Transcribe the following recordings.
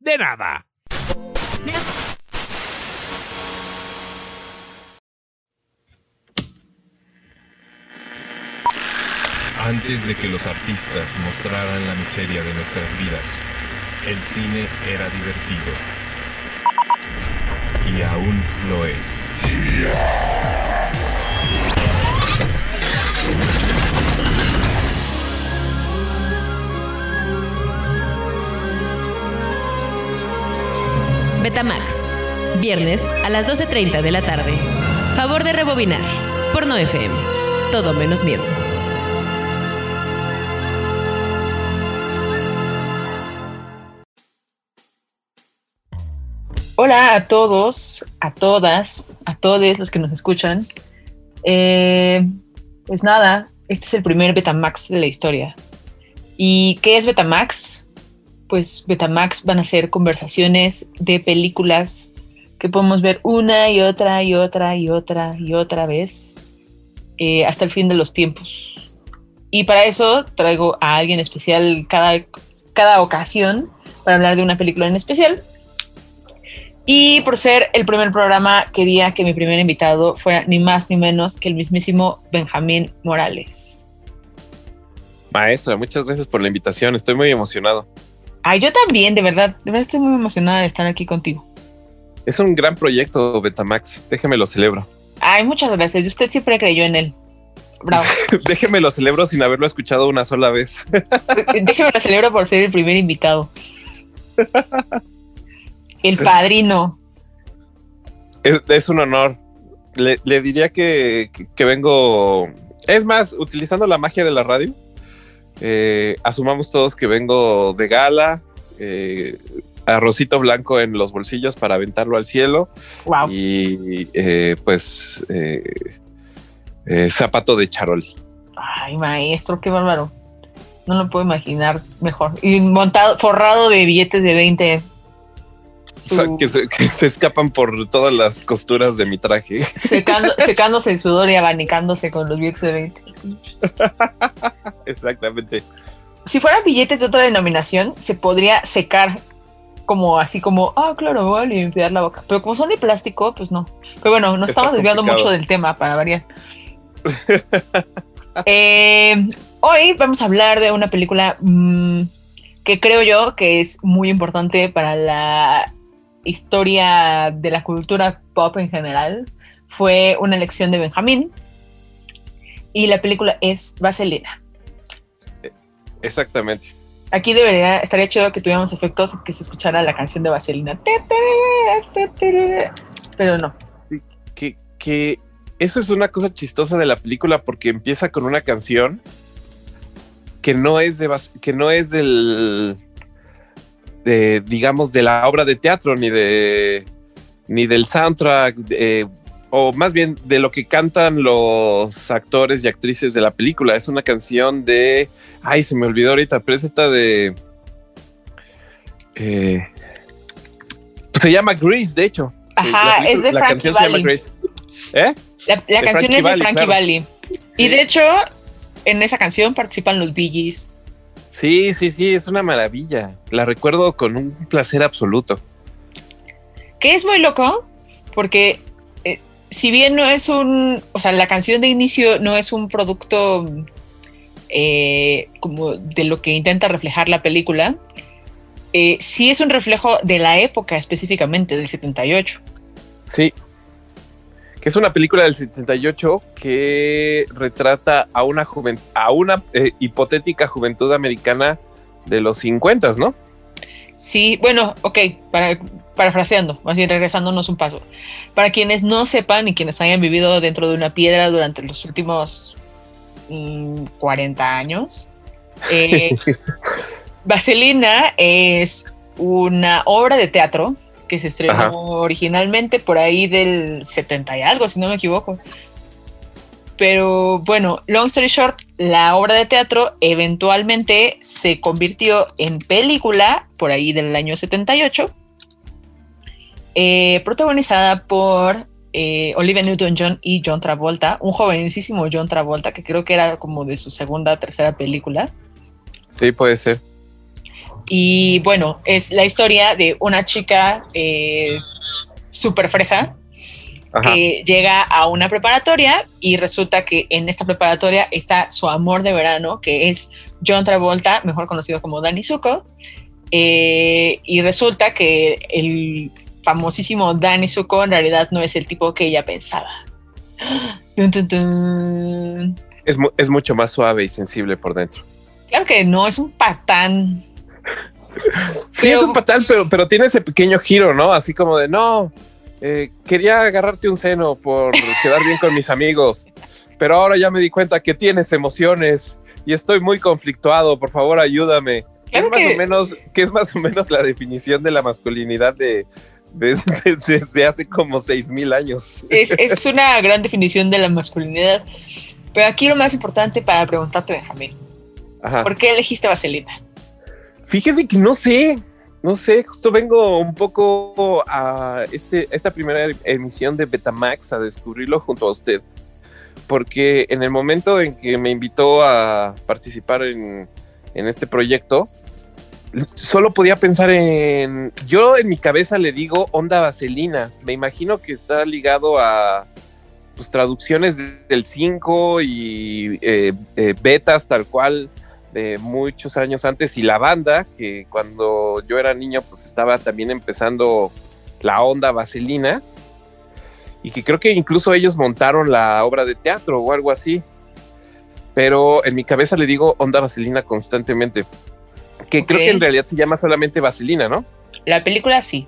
de nada. Antes de que los artistas mostraran la miseria de nuestras vidas, el cine era divertido. Y aún lo es. Betamax. Viernes a las 12.30 de la tarde. Favor de rebobinar. Porno FM. Todo menos miedo. Hola a todos, a todas, a todos los que nos escuchan. Eh, pues nada, este es el primer Betamax de la historia. ¿Y qué es Betamax? Pues Betamax van a ser conversaciones de películas que podemos ver una y otra y otra y otra y otra vez eh, hasta el fin de los tiempos. Y para eso traigo a alguien especial cada, cada ocasión para hablar de una película en especial. Y por ser el primer programa, quería que mi primer invitado fuera ni más ni menos que el mismísimo Benjamín Morales. Maestra, muchas gracias por la invitación. Estoy muy emocionado. Ah, yo también, de verdad. De verdad estoy muy emocionada de estar aquí contigo. Es un gran proyecto, Betamax. Déjeme lo celebro. Ay, muchas gracias. Usted siempre creyó en él. Bravo. Déjeme lo celebro sin haberlo escuchado una sola vez. Déjeme lo celebro por ser el primer invitado. El padrino. Es, es un honor. Le, le diría que, que, que vengo. Es más, utilizando la magia de la radio, eh, asumamos todos que vengo de gala, eh, arrocito blanco en los bolsillos para aventarlo al cielo. Wow. Y eh, pues eh, eh, zapato de charol. Ay, maestro, qué bárbaro. No lo puedo imaginar mejor. Y montado, forrado de billetes de 20. Que, se, que se escapan por todas las costuras de mi traje. Secando, secándose el sudor y abanicándose con los billetes de 20. Exactamente. Si fueran billetes de otra denominación, se podría secar como así como, ah, claro, voy a limpiar la boca. Pero como son de plástico, pues no. Pero bueno, nos Está estamos desviando complicado. mucho del tema para variar. Eh, hoy vamos a hablar de una película mm, que creo yo que es muy importante para la historia de la cultura pop en general. Fue una elección de Benjamín. Y la película es Vaselina. Exactamente. Aquí debería, estaría chido que tuviéramos efectos que se escuchara la canción de Vaselina. Pero no. Que, que eso es una cosa chistosa de la película porque empieza con una canción que no es de que no es del de digamos de la obra de teatro ni de ni del soundtrack eh, o más bien de lo que cantan los actores y actrices de la película es una canción de ay se me olvidó ahorita pero es esta de eh, pues se llama Grease de hecho Ajá, La es de la Frankie canción se llama Valli. Grace. ¿Eh? La, canción Frankie es de Frankie claro. Valli. Sí. Y de hecho, en esa canción participan los Bee Gees. Sí, sí, sí, es una maravilla. La recuerdo con un placer absoluto. Que es muy loco, porque eh, si bien no es un. O sea, la canción de inicio no es un producto eh, como de lo que intenta reflejar la película, eh, sí es un reflejo de la época específicamente, del 78. Sí. Que es una película del 78 que retrata a una juven- a una eh, hipotética juventud americana de los 50, ¿no? Sí, bueno, ok, para, parafraseando, más bien regresándonos un paso. Para quienes no sepan y quienes hayan vivido dentro de una piedra durante los últimos mm, 40 años, eh, Vaselina es una obra de teatro que se estrenó Ajá. originalmente por ahí del 70 y algo, si no me equivoco. Pero bueno, long story short, la obra de teatro eventualmente se convirtió en película por ahí del año 78, eh, protagonizada por eh, Olivia Newton-John y John Travolta, un jovencísimo John Travolta que creo que era como de su segunda tercera película. Sí, puede ser. Y bueno, es la historia de una chica eh, súper fresa Ajá. que llega a una preparatoria y resulta que en esta preparatoria está su amor de verano, que es John Travolta, mejor conocido como Danny Zuko. Eh, y resulta que el famosísimo Danny Zuko en realidad no es el tipo que ella pensaba. Es, mu- es mucho más suave y sensible por dentro. Claro que no, es un patán. Sí, Pero- es un patal, pero, pero tiene ese pequeño giro, ¿no? Así como de, no, eh, quería agarrarte un seno por quedar bien con mis amigos, pero ahora ya me di cuenta que tienes emociones y estoy muy conflictuado, por favor ayúdame. Claro es más que- o menos, que es más o menos la definición de la masculinidad de, de, de- de- de hace como seis mil años. Es, es una gran definición de la masculinidad. Pero aquí lo más importante para preguntarte, Benjamín, Ajá. ¿por qué elegiste Vaselina? Fíjese que no sé, no sé, justo vengo un poco a este, esta primera emisión de Betamax a descubrirlo junto a usted, porque en el momento en que me invitó a participar en, en este proyecto, solo podía pensar en, yo en mi cabeza le digo onda vaselina, me imagino que está ligado a pues, traducciones de- del 5 y eh, eh, betas tal cual de muchos años antes y la banda, que cuando yo era niño pues estaba también empezando la onda vaselina y que creo que incluso ellos montaron la obra de teatro o algo así. Pero en mi cabeza le digo onda vaselina constantemente. Que creo que en realidad se llama solamente vaselina, ¿no? La película sí.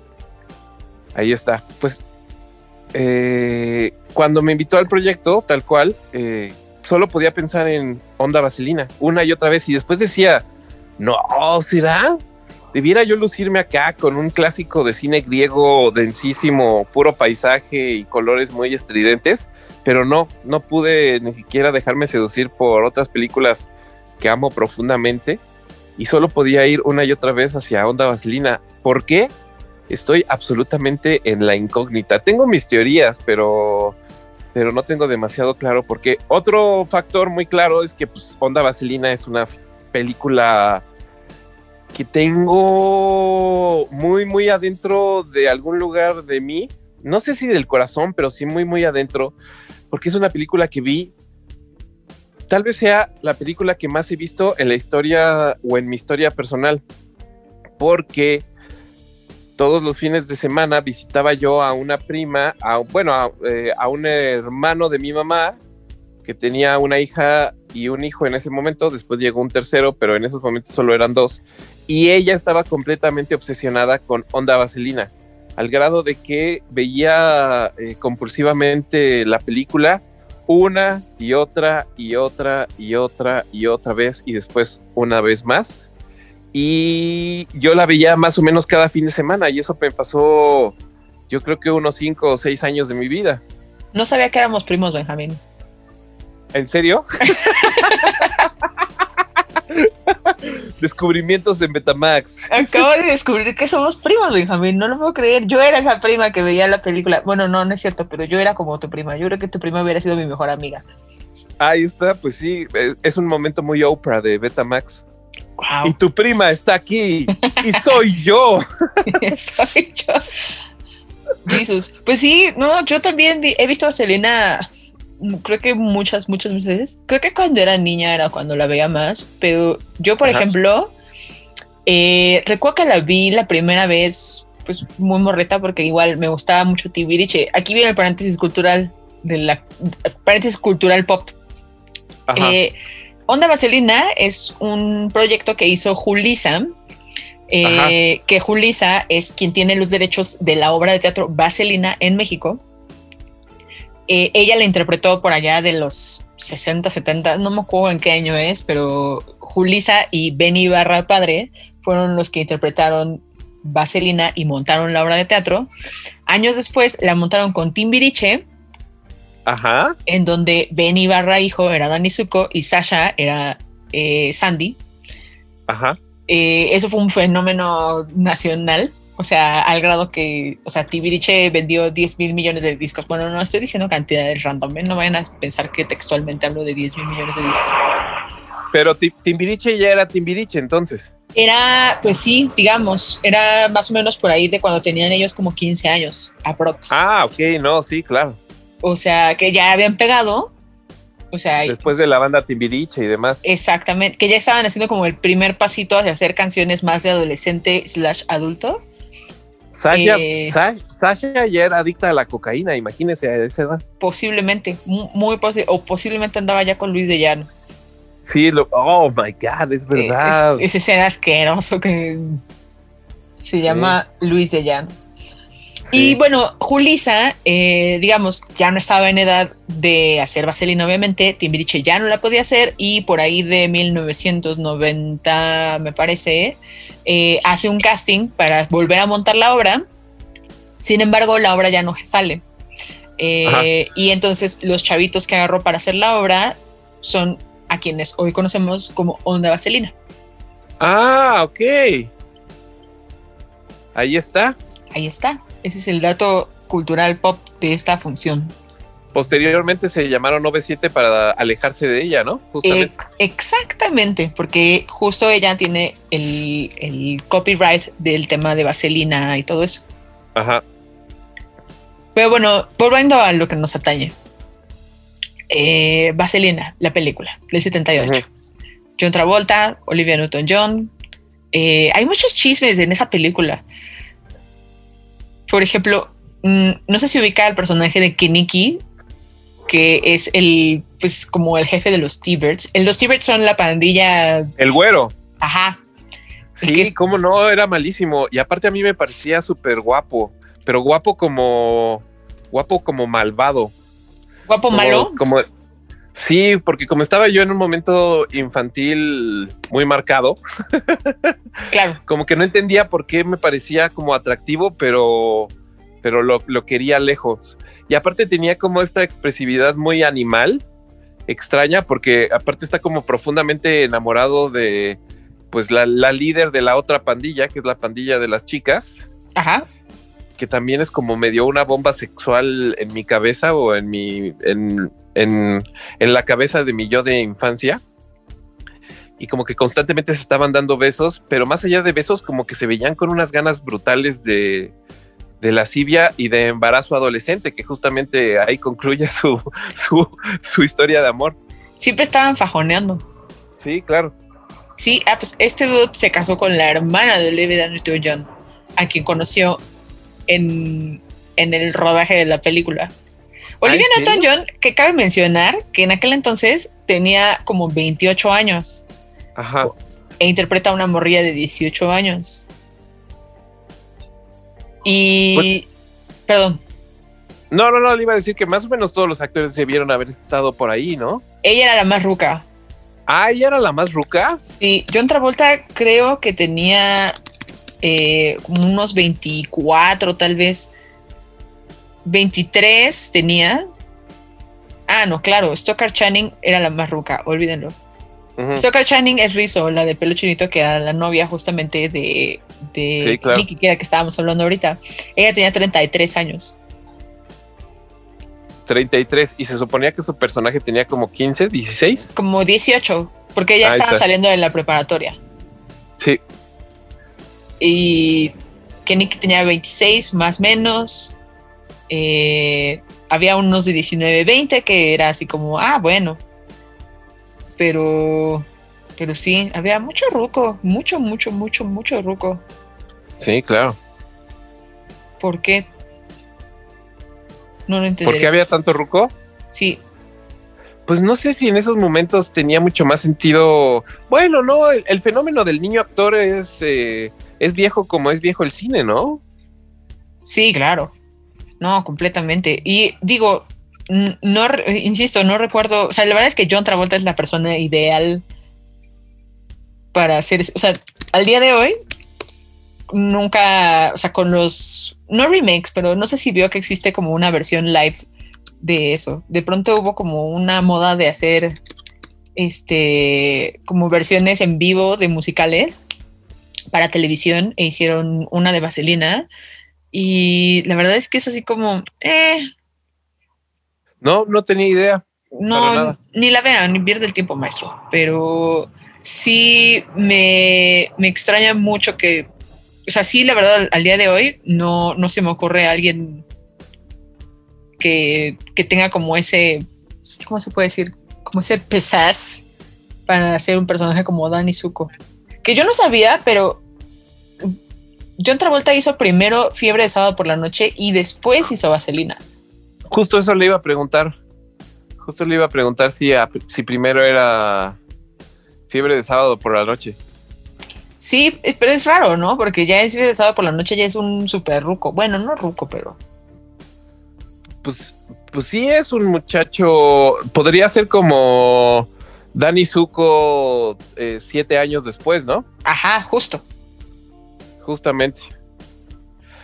Ahí está. Pues eh, cuando me invitó al proyecto, tal cual, eh, solo podía pensar en Onda Vaselina una y otra vez y después decía, no, ¿será? Debiera yo lucirme acá con un clásico de cine griego densísimo, puro paisaje y colores muy estridentes, pero no, no pude ni siquiera dejarme seducir por otras películas que amo profundamente y solo podía ir una y otra vez hacia Onda Vaselina. ¿Por qué? Estoy absolutamente en la incógnita. Tengo mis teorías, pero, pero no tengo demasiado claro por qué. Otro factor muy claro es que pues, Onda Vaselina es una película que tengo muy, muy adentro de algún lugar de mí. No sé si del corazón, pero sí muy, muy adentro, porque es una película que vi. Tal vez sea la película que más he visto en la historia o en mi historia personal, porque todos los fines de semana visitaba yo a una prima, a, bueno, a, eh, a un hermano de mi mamá que tenía una hija y un hijo en ese momento, después llegó un tercero, pero en esos momentos solo eran dos, y ella estaba completamente obsesionada con Onda Vaselina, al grado de que veía eh, compulsivamente la película una y otra y otra y otra y otra vez y después una vez más y yo la veía más o menos cada fin de semana y eso me pasó yo creo que unos cinco o seis años de mi vida. No sabía que éramos primos, Benjamín. ¿En serio? Descubrimientos en Betamax. Acabo de descubrir que somos primos, Benjamín. No lo puedo creer. Yo era esa prima que veía la película. Bueno, no, no es cierto, pero yo era como tu prima. Yo creo que tu prima hubiera sido mi mejor amiga. Ahí está, pues sí, es- es un momento muy Oprah de Betamax. Wow. Y tu prima está aquí y soy yo. Soy yo. Jesus. Pues sí, no, yo también vi- he visto a Selena, mm, creo que muchas, muchas veces. Creo que cuando era niña era cuando la veía más, pero yo, por Ajá. ejemplo, eh, recuerdo que la vi la primera vez, pues muy morreta, porque igual me gustaba mucho Tibiriche. Aquí viene el paréntesis cultural de la paréntesis cultural pop. Ajá. Eh, Onda Vaselina es un proyecto que hizo Julisa, eh, que Julisa es quien tiene los derechos de la obra de teatro Vaselina en México. Eh, ella la interpretó por allá de los 60, 70, no me acuerdo en qué año es, pero Julisa y Benny Barra Padre fueron los que interpretaron Vaselina y montaron la obra de teatro. Años después la montaron con Timbiriche, Ajá. en donde Ben Ibarra, hijo, era Dani Zuko y Sasha era eh, Sandy. Ajá. Eh, eso fue un fenómeno nacional. O sea, al grado que, o sea, Timbiriche vendió 10 mil millones de discos. Bueno, no estoy diciendo cantidades random, ¿eh? no vayan a pensar que textualmente hablo de 10 mil millones de discos. Pero Ti- Timbiriche ya era Timbiriche entonces. Era, pues sí, digamos, era más o menos por ahí de cuando tenían ellos como 15 años, aprox. Ah, ok, no, sí, claro. O sea, que ya habían pegado. O sea, Después de la banda Timbiriche y demás. exactamente, que ya estaban haciendo como el primer pasito hacia hacer canciones más de adolescente slash adulto. Sasha, eh, Sa- Sasha ya era adicta a la cocaína, imagínese a esa edad. Posiblemente, mu- muy posible, o posiblemente andaba ya con Luis de Llano. Sí, lo, oh my God, es verdad. Eh, Es- ese ser asqueroso que se llama Luis de Llano. Y bueno, Julisa, eh, digamos, ya no estaba en edad de hacer vaselina, obviamente. Timbiriche ya no la podía hacer y por ahí de 1990, me parece, eh, hace un casting para volver a montar la obra. Sin embargo, la obra ya no sale. Eh, y entonces los chavitos que agarró para hacer la obra son a quienes hoy conocemos como Onda Vaselina. Ah, ok. Ahí está. Ahí está. Ese es el dato cultural pop de esta función. Posteriormente se llamaron 97 para alejarse de ella, ¿no? Justamente. Eh, exactamente, porque justo ella tiene el, el copyright del tema de Vaselina y todo eso. Ajá. Pero bueno, volviendo a lo que nos atañe. Eh, Vaselina, la película del 78. John Travolta, Olivia Newton-John. Eh, hay muchos chismes en esa película. Por ejemplo, mm, no sé si ubica al personaje de Kiniki, que es el, pues, como el jefe de los T-Birds. Los T-Birds son la pandilla, El güero. ajá, Sí, es- cómo no, era malísimo. Y aparte a mí me parecía súper guapo, pero guapo como, guapo como malvado. guapo Como- malo. Como, sí, porque como estaba yo en un momento infantil muy marcado, Claro, como que no entendía por qué me parecía como atractivo, pero, pero lo, lo quería lejos. Y aparte tenía como esta expresividad muy animal, extraña, porque aparte está como profundamente enamorado de pues la, la líder de la otra pandilla, que es la pandilla de las chicas, ajá. que también es como medio una bomba sexual en mi cabeza o en mi en, en, en la cabeza de mi yo de infancia. Y como que constantemente se estaban dando besos, pero más allá de besos, como que se veían con unas ganas brutales de, de lascivia y de embarazo adolescente, que justamente ahí concluye su, su, su historia de amor. Siempre estaban fajoneando. Sí, claro. Sí, ah, pues este dude se casó con la hermana de Olivia Newton-John, a quien conoció en, en el rodaje de la película. Olivia. Newton-John, que cabe mencionar que en aquel entonces tenía como 28 años Ajá. e interpreta a una morrilla de 18 años. Y... perdón, No, no, no, le iba a decir que más o menos todos los actores debieron haber estado por ahí, ¿no? ella era la más ruca. Ah, ella era la más ruca. Sí, John Travolta creo que tenía eh, unos 24 tal vez. 23 tenía. Ah, no, claro, Stoker Channing era la más ruca, olvídenlo. Ujú. Stoker Channing es Rizzo, la de pelo chinito, que era la novia justamente de, de Sí, claro. Que era que estábamos hablando ahorita. Ella tenía 33 años. 33 y se suponía que su personaje tenía como 15, 16. Como 18, porque ella Ahí estaba está. saliendo de la preparatoria. Sí, y que Nicky tenía 26 más menos. Eh, había unos de 19, 20 que era así como, ah, bueno. Pero, pero sí, había mucho ruco, mucho, mucho, mucho, mucho ruco. sí, claro. ¿Por qué? No lo entendí. ¿Por qué había tanto ruco? Sí, Pues no sé si en esos momentos tenía mucho más sentido. Bueno, no, el, el fenómeno del niño actor es, eh, es viejo como es viejo el cine, ¿no? sí, claro. No, completamente. Y digo, no, insisto, no recuerdo, o sea, la verdad es que John Travolta es la persona ideal para hacer, o sea, al día de hoy, nunca, o sea, con los, no remakes, pero no sé si vio que existe como una versión live de eso. De pronto hubo como una moda de hacer este como versiones en vivo de musicales para televisión e hicieron una de Vaselina y la verdad es que es así como eh, No, no tenía idea. no ni la vean ni pierde el tiempo maestro pero sí me, me extraña mucho que o sea sí la verdad al día de hoy no, no se me ocurre alguien que, que tenga como ese ¿cómo se puede decir? como ese pesaz para hacer un personaje como Danny Zuko. Que yo no sabía, pero John Travolta hizo primero Fiebre de Sábado por la Noche y después hizo Vaselina. Justo eso le iba a preguntar. Justo le iba a preguntar si, a- si primero era fiebre de sábado por la noche. Sí, pero es raro, ¿no? Porque ya es Fiebre de Sábado por la Noche, ya es un super ruco. Bueno, no ruco, pero Pues, pues sí es un muchacho. Podría ser como Danny Zuko eh, siete años después, ¿no? ajá, justo. Justamente.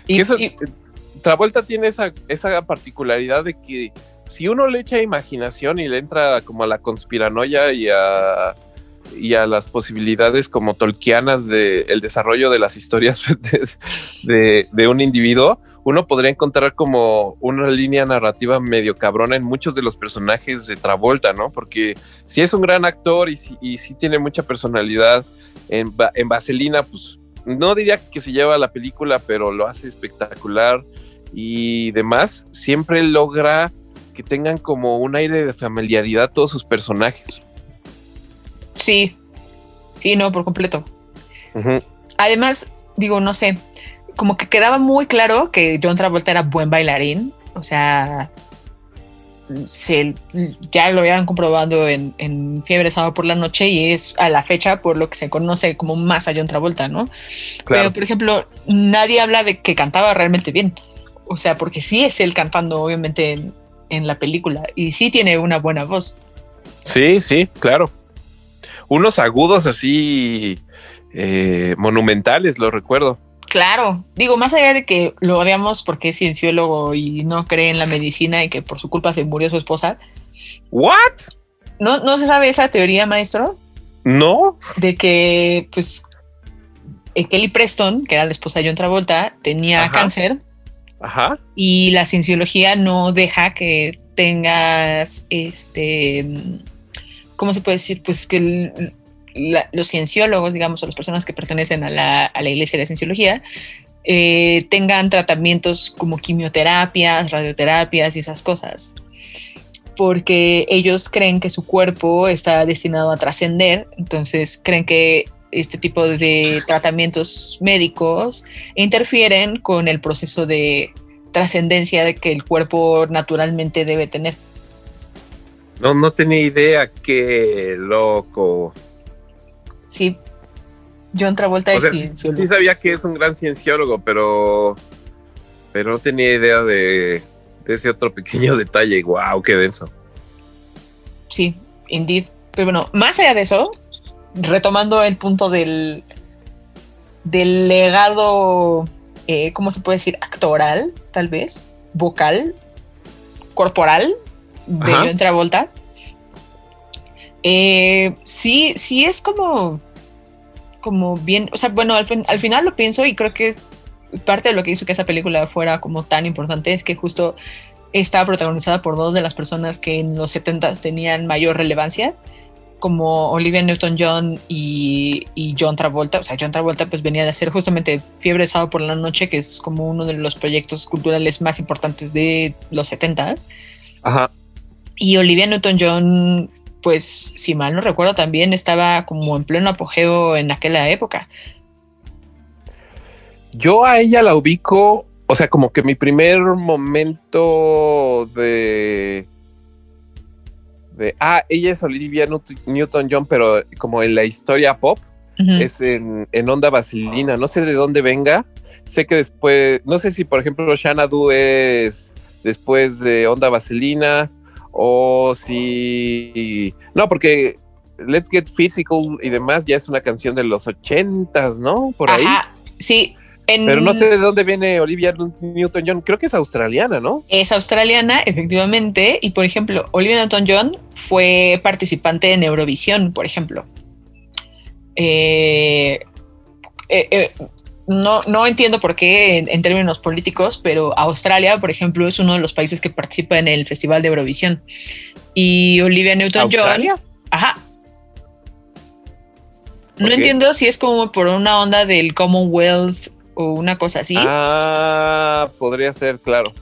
Y, eso- y- Travolta tiene esa, esa particularidad de que si uno le echa imaginación y le entra como a la conspiranoia y a, y a las posibilidades como tolkianas del desarrollo de las historias de, de- de un individuo, uno podría encontrar como una línea narrativa medio cabrona en muchos de los personajes de Travolta, ¿no? Porque si es un gran actor y si, y sí tiene mucha personalidad en, en Vaselina, pues no diría que se lleva la película, pero lo hace espectacular y demás, siempre logra que tengan como un aire de familiaridad todos sus personajes. sí, sí, no, por completo. Además, digo, no sé, como que quedaba muy claro que John Travolta era buen bailarín, o sea, se, ya lo habían comprobado en, en Fiebre Sábado por la Noche y es a la fecha por lo que se conoce como más a John Travolta, ¿no? Pero, por ejemplo, nadie habla de que cantaba realmente bien, o sea, porque sí es él cantando, obviamente, en, en la película y sí tiene una buena voz. Sí, sí, claro. Unos agudos así eh, monumentales, lo recuerdo. Claro, digo, más allá de que lo odiamos porque es cienciólogo y no cree en la medicina y que por su culpa se murió su esposa, ¿What? ¿no, no se sabe esa teoría, maestro? No. De que, pues, eh, Kelly Preston, que era la esposa de John Travolta, tenía Ajá. cáncer Ajá. y la cienciología no deja que tengas, este, ¿cómo se puede decir? Pues que el- la- los cienciólogos, digamos, o las personas que pertenecen a la, iglesia de la cienciología, eh, tengan tratamientos como quimioterapias, radioterapias y esas cosas. Porque ellos creen que su cuerpo está destinado a trascender, entonces creen que este tipo de tratamientos médicos interfieren con el proceso de trascendencia de que el cuerpo naturalmente debe tener. No, no tenía idea. Qué loco. Sí, John Travolta es sea, sí, cienciólogo. sí sabía que es un gran cienciólogo, pero, pero no tenía idea de, de ese otro pequeño detalle. Wow, qué denso. Sí, indeed. Pero bueno, más allá de eso, retomando el punto del, del legado, eh, ¿cómo se puede decir? Actoral, tal vez, vocal, corporal de. John Travolta. Eh, sí, sí es como, como bien, o sea, bueno, al, al final lo pienso y creo que parte de lo que hizo que esa película fuera como tan importante es que justo estaba protagonizada por dos de las personas que en los 70 tenían mayor relevancia, como Olivia Newton-John y, y John Travolta. O sea, John Travolta pues venía de hacer justamente Fiebre Sábado por la Noche, que es como uno de los proyectos culturales más importantes de los 70 Ajá. y Olivia Newton-John, pues si mal no recuerdo, también estaba como en pleno apogeo en aquella época. Yo a ella la ubico, o sea, como que mi primer momento de. de ah, ella es Olivia Newt- Newton-John, pero como en la historia pop, es en, en Onda Vaselina. No sé de dónde venga. Sé que después, no sé si por ejemplo Xanadu es después de Onda Vaselina o si. No, porque Let's Get Physical y demás ya es una canción de los ochentas, ¿no? Por ahí. Ajá, sí. En- Pero no sé de dónde viene Olivia Newton-John. Creo que es australiana, ¿no? Es australiana, efectivamente, y por ejemplo, Olivia Newton-John fue participante en Eurovisión, por ejemplo. Eh, eh, eh, no, no entiendo por qué en, en términos políticos, pero Australia, por ejemplo, es uno de los países que participa en el Festival de Eurovisión. Y Olivia Newton-John, ¿Australia? ajá. No entiendo si es como por una onda del Commonwealth o una cosa así. Ah, podría ser, claro.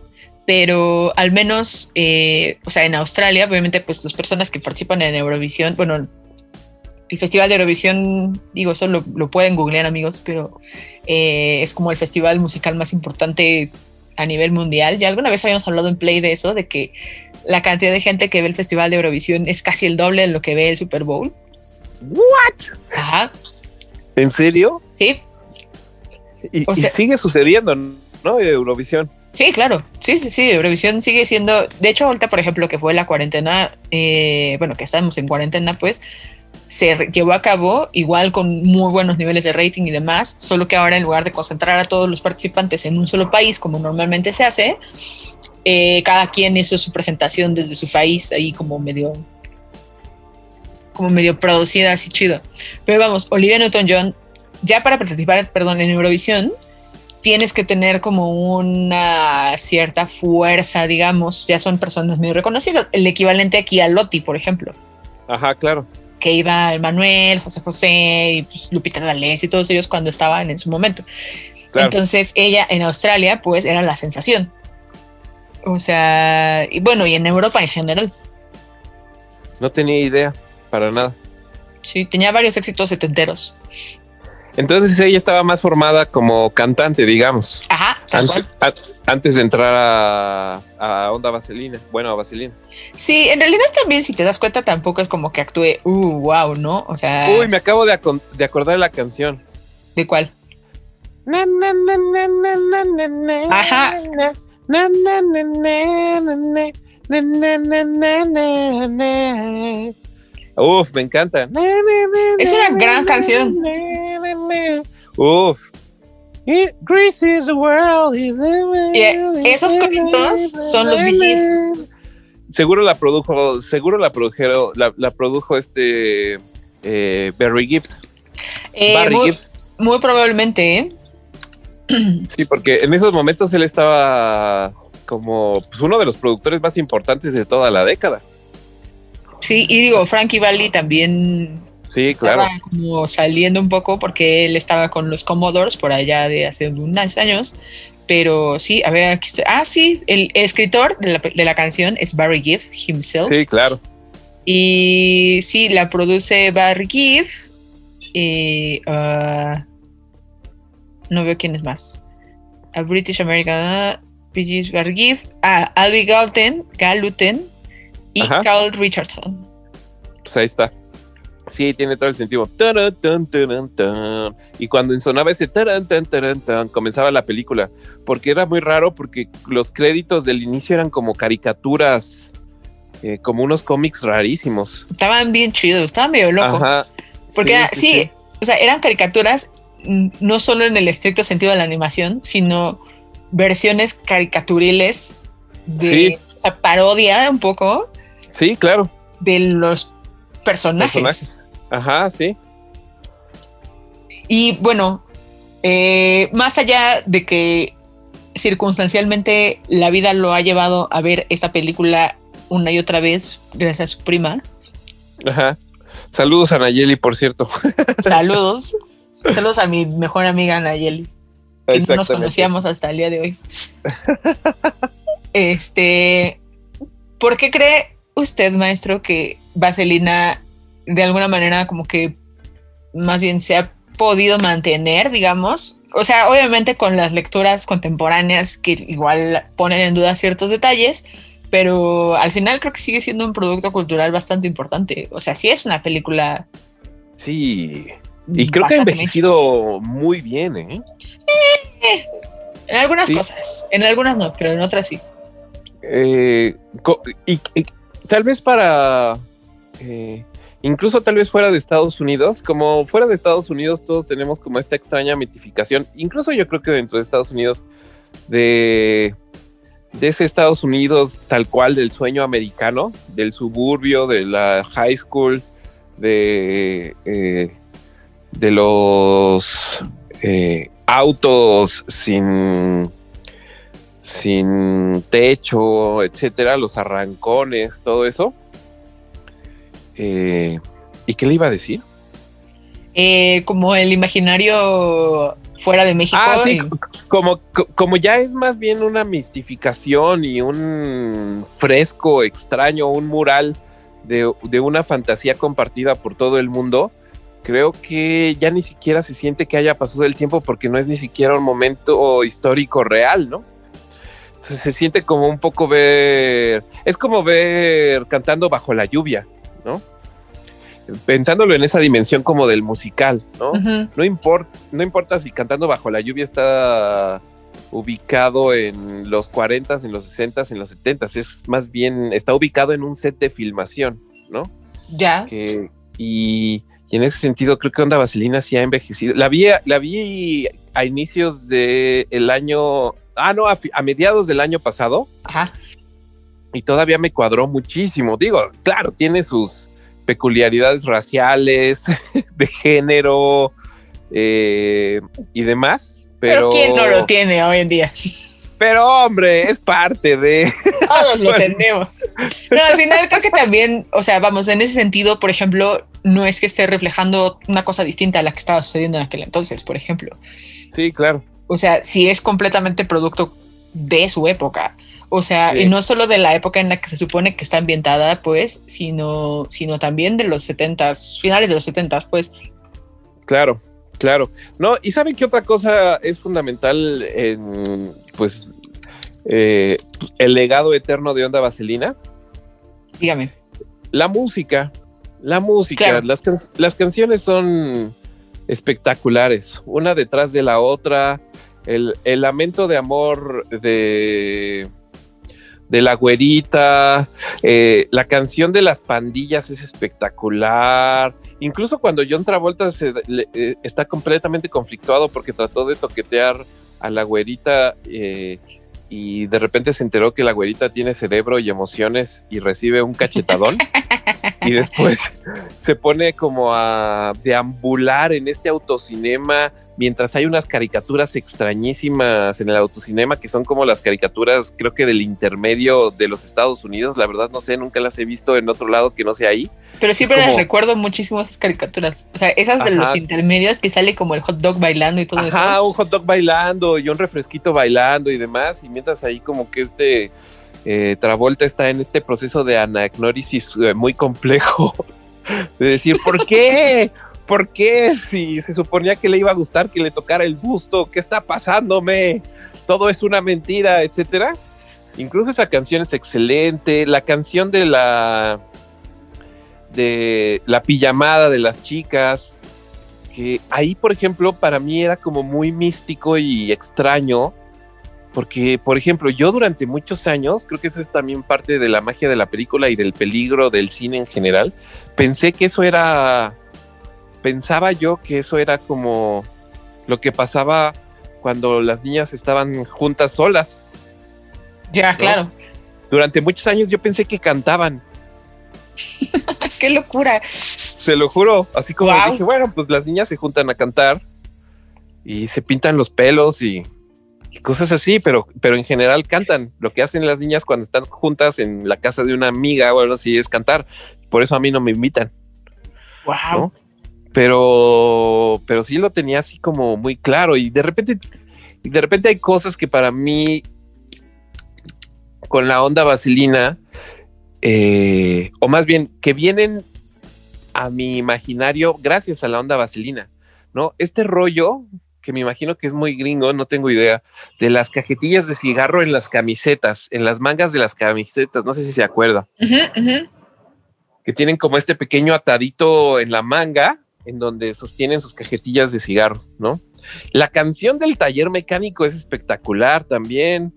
pero al menos, eh, o sea, en Australia, obviamente, pues las personas que participan en Eurovisión, bueno, el Festival de Eurovisión, digo, eso lo, lo pueden googlear amigos, pero eh, es como el festival musical más importante a nivel mundial. Ya alguna vez habíamos hablado en Play de eso, de que la cantidad de gente que ve el Festival de Eurovisión es casi el doble de lo que ve el Super Bowl. ¿What? Ajá, ¿En serio? sí, Y, O y sea- sigue sucediendo, ¿no? Eurovisión. Sí, claro. Sí, sí, sí. Eurovisión sigue siendo. De hecho, ahorita, por ejemplo, que fue la cuarentena, eh, bueno, que estamos en cuarentena, pues se llevó a cabo igual con muy buenos niveles de rating y demás, solo que ahora en lugar de concentrar a todos los participantes en un solo país, como normalmente se hace, eh, cada quien hizo su presentación desde su país, ahí como medio como medio producida así chido. Pero vamos, Olivia Newton-John, ya para participar, perdón, en Eurovisión, tienes que tener como una cierta fuerza, digamos, ya son personas muy reconocidas. El equivalente aquí a Lotti, por ejemplo, Ajá, claro. Que iba Manuel, José José, y pues, Lupita D'Alessio y todos ellos cuando estaban en su momento. Claro. Entonces ella en Australia pues era la sensación. O sea, y bueno, y en Europa en general. No tenía idea, para nada. Sí, tenía varios éxitos setenteros. Entonces ella estaba más formada como cantante, digamos. Ajá, tal An- cual. an- antes de entrar a, a Onda Vaselina. Bueno, a Vaselina. Sí, en realidad también, si te das cuenta, tampoco es como que actúe, uh, wow, ¿no? O sea, Uy, me acabo de, acon- de acordar de la canción. ¿de cuál? Ajá. Uf, me encanta. Es una gran canción. Uf. Greece is the world, is the world, Y, esos coritos son los Gees. Seguro la produjo, seguro la produjeron, la, la produjo este eh, Barry Gibbs. Eh, Barry muy, Gibbs. muy probablemente, ¿eh? Sí, porque en esos momentos él estaba como pues, uno de los productores más importantes de toda la década. Sí, y digo, Frankie Valli también Sí, claro. estaba como saliendo un poco porque él estaba con los Commodores por allá de hace unos años. Pero sí, a ver, aquí está. Ah, sí, el, escritor de la, de la canción es Barry Gibb himself. Sí, claro. Y sí, la produce Barry Gibb. Y ah, no veo quién es más. A British American, Gees, Barry Gibb. Ah, Albi Galten, Galuten y Ajá. Carl Richardson. Pues ahí está. Sí, tiene todo el sentido. Y cuando sonaba ese comenzaba la película. Porque era muy raro porque los créditos del inicio eran como caricaturas, eh, como unos cómics rarísimos. Estaban bien chidos, estaban medio loco. Ajá. Porque era- sí, o sea, eran caricaturas no solo en el estricto sentido de la animación, sino versiones caricaturiles de Sí. o sea, parodia un poco Sí, claro. de los personajes. Personajes. Ajá, sí. Y bueno, eh, más allá de que circunstancialmente la vida lo ha llevado a ver esta película una y otra vez gracias a su prima. Ajá. Saludos a Nayeli, por cierto. Saludos. Saludos a mi mejor amiga Nayeli. que no nos conocíamos hasta el día de hoy. este, ¿por qué cree usted, maestro, que Vaselina de alguna manera como que más bien se ha podido mantener, digamos? O sea, obviamente con las lecturas contemporáneas que igual ponen en duda ciertos detalles, pero al final creo que sigue siendo un producto cultural bastante importante. O sea, sí es una película. Sí. Y creo que ha envejecido muy bien, ¿eh? En algunas Sí. cosas, en algunas no, pero en otras sí. Eh, y tal vez para eh, incluso tal vez fuera de Estados Unidos, como fuera de Estados Unidos todos tenemos como esta extraña mitificación, incluso yo creo que dentro de Estados Unidos, de, ese Estados Unidos tal cual del sueño americano, del suburbio, de la high school, de, eh, de los eh, autos sin sin techo, etcétera, los arrancones, todo eso. Eh, ¿Y qué le iba a decir? Eh, como el imaginario fuera de México. Ah, sí, como, co- como ya es más bien una mistificación y un fresco extraño, un mural de, de una fantasía compartida por todo el mundo, creo que ya ni siquiera se siente que haya pasado el tiempo porque no es ni siquiera un momento histórico real, ¿no? Se siente como un poco ver, es como ver cantando bajo la lluvia, ¿no? Pensándolo en esa dimensión como del musical, ¿no? No, import- no importa si cantando bajo la lluvia está ubicado en los 40s, en los 60s, en los 70s, es más bien, está ubicado en un set de filmación, ¿no? Ya. Que, y, y en ese sentido creo que Onda Vaselina sí ha envejecido. La vi, la vi a inicios del año, ah, no, a, mediados del año pasado Ajá. y todavía me cuadró muchísimo. Digo, claro, tiene sus peculiaridades raciales, de género eh, y demás. Pero, Pero, ¿quién no lo tiene hoy en día? Pero hombre, es parte de... Todos lo tenemos. No, al final creo que también, o sea, vamos, en ese sentido, por ejemplo, no es que esté reflejando una cosa distinta a la que estaba sucediendo en aquel entonces, por ejemplo. Sí, claro. O sea, sí es completamente producto de su época. O sea, Sí. y no solo de la época en la que se supone que está ambientada, pues, sino, sino también de los 70 finales de los 70 pues. Claro, claro. No, y ¿saben qué otra cosa es fundamental en, pues, eh, el legado eterno de Onda Vaselina? Dígame. La música, la música, Claro. las, can- las canciones son espectaculares, una detrás de la otra. El, el lamento de amor de, de la güerita, eh, la canción de las pandillas es espectacular. Incluso cuando John Travolta se, le- eh, está completamente conflictuado porque trató de toquetear a la güerita eh, y de repente se enteró que la güerita tiene cerebro y emociones y recibe un cachetadón. y después se pone como a deambular en este autocinema mientras hay unas caricaturas extrañísimas en el autocinema que son como las caricaturas creo que del intermedio de los Estados Unidos. La verdad no sé, nunca las he visto en otro lado que no sea ahí. Pero siempre como- les recuerdo muchísimo esas caricaturas. O sea, esas de los intermedios que sale como el hot dog bailando y todo Ajá, eso. un hot dog bailando y un refresquito bailando y demás. Y mientras ahí como que este eh, Travolta está en este proceso de anagnórisis eh, muy complejo. De decir, ¿por qué? ¿Por qué? Si se suponía que le iba a gustar que le tocara el busto, ¿qué está pasándome? Todo es una mentira, etcétera. Incluso esa canción es excelente. La canción de la de la pijamada de las chicas, que ahí, por ejemplo, para mí era como muy místico y extraño, porque, por ejemplo, yo durante muchos años, creo que eso es también parte de la magia de la película y del peligro del cine en general, pensé que eso era, pensaba yo que eso era como lo que pasaba cuando las niñas estaban juntas solas. Ya, claro. Durante muchos años yo pensé que cantaban, Qué locura. te lo juro, así como dije, bueno, pues las niñas se juntan a cantar y se pintan los pelos y, y cosas así, pero, pero en general cantan. Lo que hacen las niñas cuando están juntas en la casa de una amiga o algo así es cantar. Por eso a mí no me invitan, Wow. ¿no? Pero, pero sí lo tenía así como muy claro y de repente, y de repente hay cosas que para mí con la onda vaselina, eh, o más bien que vienen a mi imaginario gracias a la onda vaselina, ¿no? Este rollo que me imagino que es muy gringo, no tengo idea, de las cajetillas de cigarro en las camisetas, en las mangas de las camisetas, no sé si se acuerda, que tienen como este pequeño atadito en la manga en donde sostienen sus cajetillas de cigarros, ¿no? La canción del taller mecánico es espectacular también,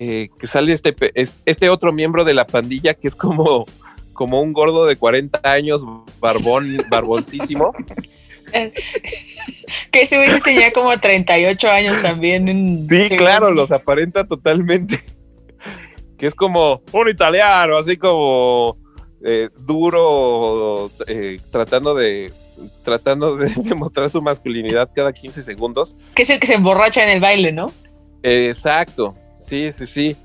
eh, que sale este, este otro miembro de la pandilla que es como, como un gordo de 40 años, barbón, barboncísimo. que ese güey tenía como 38 años también. En, sí, claro, los aparenta totalmente. Que es como un italiano, así como eh, duro, eh, tratando de tratando de demostrar su masculinidad cada 15 segundos. Que es el que se emborracha en el baile, ¿no? exacto, sí, sí, sí.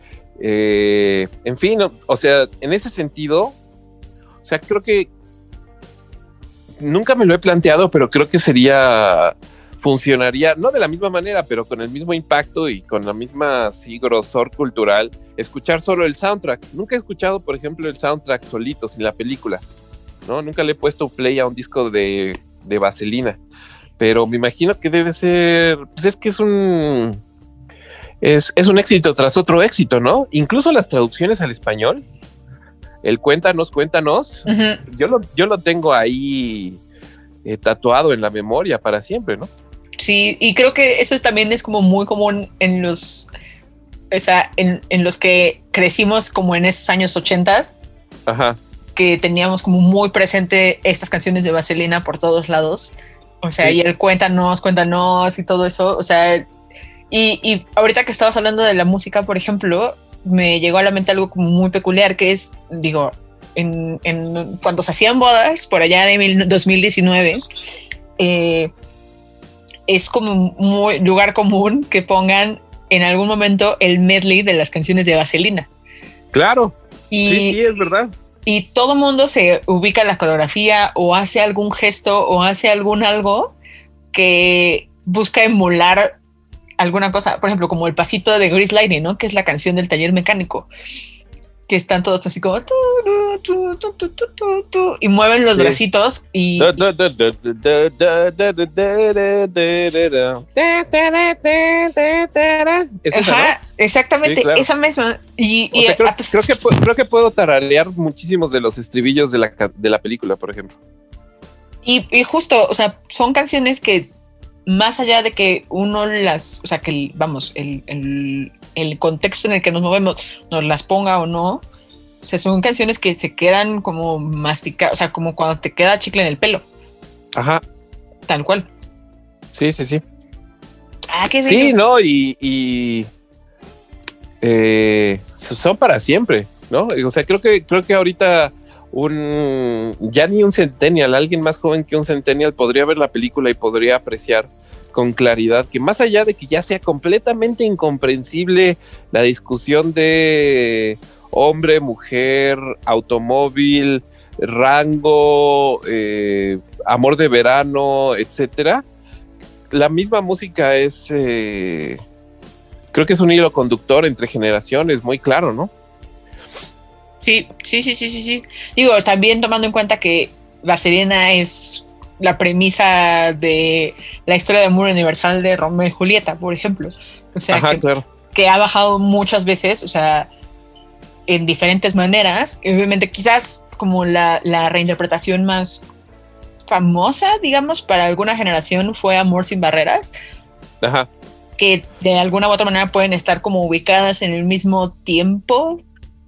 Eh, en fin, o sea, en ese sentido, o sea, creo que nunca me lo he planteado, pero creo que sería, funcionaría, no de la misma manera, pero con el mismo impacto y con la misma, sí, grosor cultural, escuchar solo el soundtrack. Nunca he escuchado, por ejemplo, el soundtrack solito, sin la película, ¿no? Nunca le he puesto play a un disco de, de Vaselina, pero me imagino que debe ser, pues es que es un... Es, es un éxito tras otro éxito, ¿no? Incluso las traducciones al español, el cuéntanos, cuéntanos, yo, lo, yo lo tengo ahí eh, tatuado en la memoria para siempre, ¿no? Sí, y creo que eso también es como muy común en los, o sea, en, los que crecimos como en esos años ochentas. Ajá. Que teníamos como muy presente estas canciones de Vaselina por todos lados. O sea, y el cuéntanos, cuéntanos y todo eso. O sea, y, y ahorita que estabas hablando de la música, por ejemplo, me llegó a la mente algo como muy peculiar, que es, digo, en, cuando se hacían bodas, por allá de 2019, eh, es como muy lugar común que pongan en algún momento el medley de las canciones de Vaselina. Claro. Y, sí, sí, es verdad. Y todo mundo se ubica en la coreografía o hace algún gesto o hace algún algo que busca emular alguna cosa, por ejemplo, como el pasito de Grease Lightning, ¿no? Que es la canción del taller mecánico, que están todos así como y mueven los bracitos y Ajá, exactamente, esa misma. Y, creo, que, creo que puedo tararear muchísimos de los estribillos de la, de la película, por ejemplo. Y, y justo, o sea, son canciones que más allá de que uno las, o sea, que vamos, el, contexto en el que nos movemos nos las ponga o no, o sea, son canciones que se quedan como masticadas, o sea, como cuando te queda chicle en el pelo. Ajá. Tal cual. Sí, sí, sí. Ah, qué Sí, no, y, y eh, son para siempre, ¿no? O sea, creo que, creo que ahorita un ya ni un centennial, alguien más joven que un centennial podría ver la película y podría apreciar con claridad que más allá de que ya sea completamente incomprensible la discusión de hombre, mujer, automóvil, rango, eh, amor de verano, etcétera, la misma música es, eh, creo que es un hilo conductor entre generaciones, muy claro, ¿no? Sí, sí, sí, sí, sí, sí. Digo, también tomando en cuenta que La Serena es la premisa de la historia de amor universal de Romeo y Julieta, por ejemplo. O sea, que, ha bajado muchas veces, o sea, en diferentes maneras. Obviamente, quizás como la, la reinterpretación más famosa, digamos, para alguna generación fue Amor sin Barreras. Ajá. Que de alguna u otra manera pueden estar como ubicadas en el mismo tiempo,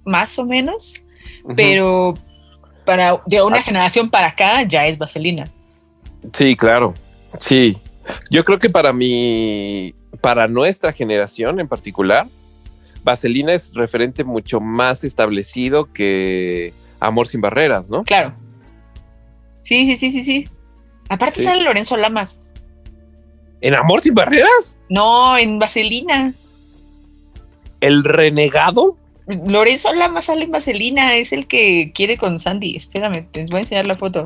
más o menos, pero para de una ah. generación para acá ya es vaselina. Sí, claro. Sí. Yo creo que para mi, para nuestra generación en particular, Vaselina es referente mucho más establecido que Amor sin barreras, ¿no? Claro. Sí, sí, sí, sí, sí. Aparte sale Lorenzo Lamas. ¿En Amor sin barreras? No, en Vaselina. ¿El renegado? Lorenzo Lama sale en Vaselina, es el que quiere con Sandy. Espérame, te voy a enseñar la foto.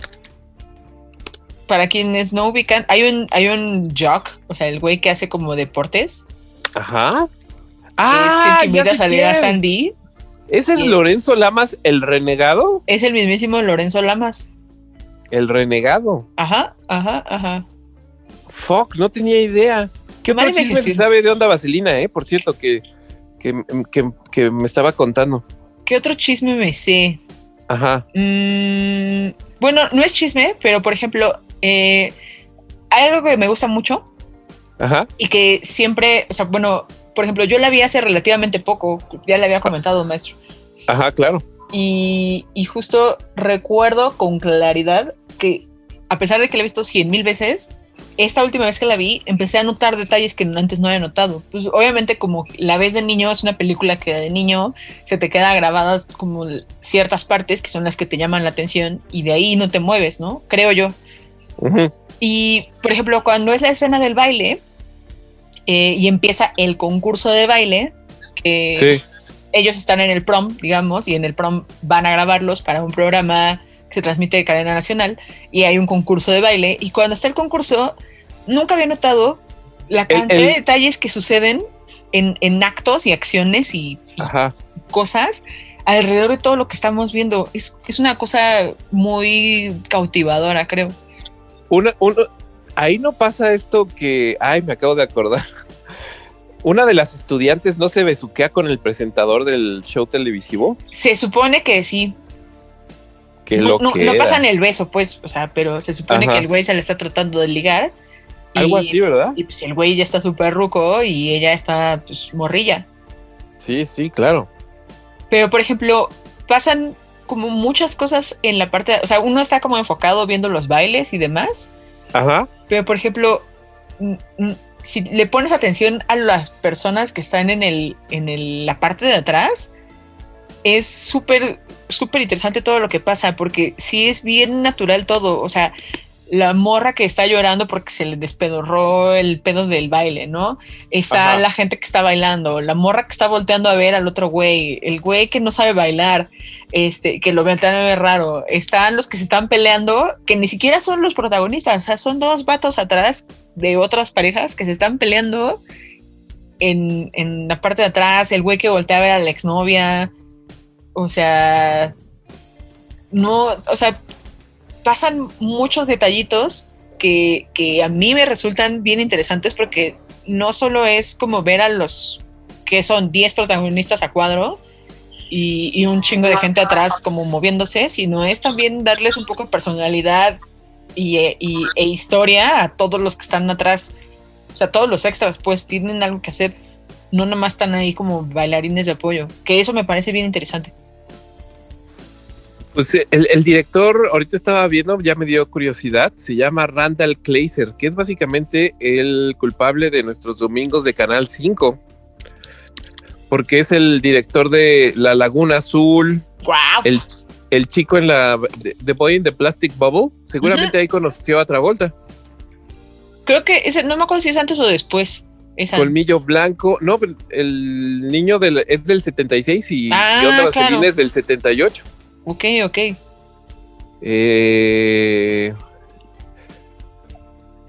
Para quienes no ubican, hay un, hay un jock, o sea, el güey que hace como deportes. Ajá. Ah, es el que invita a salir a Sandy. ¿Ese es Lorenzo Lamas, el renegado? Es el mismísimo Lorenzo Lamas. El renegado. Ajá, ajá, ajá. Fuck, no tenía idea. ¿Qué otro chisme se sabe de onda vaselina, eh? Por cierto, que que, me estaba contando. ¿Qué otro chisme me sé? Ajá. Mm, bueno, no es chisme, pero por ejemplo, eh, hay algo que me gusta mucho. Ajá. Y que siempre, o sea, bueno, por ejemplo, yo la vi hace relativamente poco, ya le había comentado, maestro. Ajá, claro. Y, y justo recuerdo con claridad que a pesar de que la he visto cien mil veces, esta última vez que la vi empecé a notar detalles que antes no había notado. Pues obviamente como la ves de niño, es una película que de niño se te queda grabadas como ciertas partes que son las que te llaman la atención y de ahí no te mueves, ¿no? Creo yo. Y, por ejemplo, cuando es la escena del baile eh, y empieza el concurso de baile, que Sí. ellos están en el prom, digamos, y en el prom van a grabarlos para un programa que se transmite de cadena nacional y hay un concurso de baile. Y cuando está el concurso, nunca había notado la cantidad el- de detalles que suceden en, en actos y acciones y, cosas alrededor de todo lo que estamos viendo. Es, es una cosa muy cautivadora, creo. Una, ahí no pasa esto que, ay, me acabo de acordar. Una de las estudiantes no se besuquea con el presentador del show televisivo, Se supone que sí. Que no, lo no, que no pasan el beso, pues, o sea, pero se supone Ajá. que el güey se le está tratando de ligar. Algo y- así, ¿verdad? Y pues el güey ya está súper ruco y ella está pues morrilla. Sí, sí, claro. Pero por ejemplo, pasan como muchas cosas en la parte, o sea, uno está como enfocado viendo los bailes y demás, Ajá. pero por ejemplo, si le pones atención a las personas que están en el en el- la parte de atrás, es súper súper interesante todo lo que pasa porque sí es bien natural todo, o sea, la morra que está llorando porque se le despedorró el pedo del baile, ¿no? Está Ajá. la gente que está bailando, la morra que está volteando a ver al otro güey, el güey que no sabe bailar, este, que lo voltean a ver raro, están los que se están peleando, que ni siquiera son los protagonistas, o sea, son dos vatos atrás de otras parejas que se están peleando en, en la parte de atrás, el güey que voltea a ver a la exnovia, o sea, no, o sea, pasan muchos detallitos que, que a mí me resultan bien interesantes porque no solo es como ver a los que son 10 protagonistas a cuadro y, y un chingo de gente atrás como moviéndose, sino es también darles un poco de personalidad y, e- y- e historia a todos los que están atrás. O sea, todos los extras pues tienen algo que hacer. No nomás están ahí como bailarines de apoyo. Que eso me parece bien interesante. Pues eh, el, el director, ahorita estaba viendo, ya me dio curiosidad, se llama Randall Kleiser, que es básicamente el culpable de nuestros domingos de Canal 5, porque es el director de La Laguna Azul, ¡Wow! el, el chico en la The Boy in the Plastic Bubble, seguramente ahí conoció a Travolta, Creo que ese, no me acuerdo si es antes o después. Esa. Colmillo Blanco, no, el niño del, es del 76 y Ah, Onda claro. Es del 78. Ok, ok. Eh,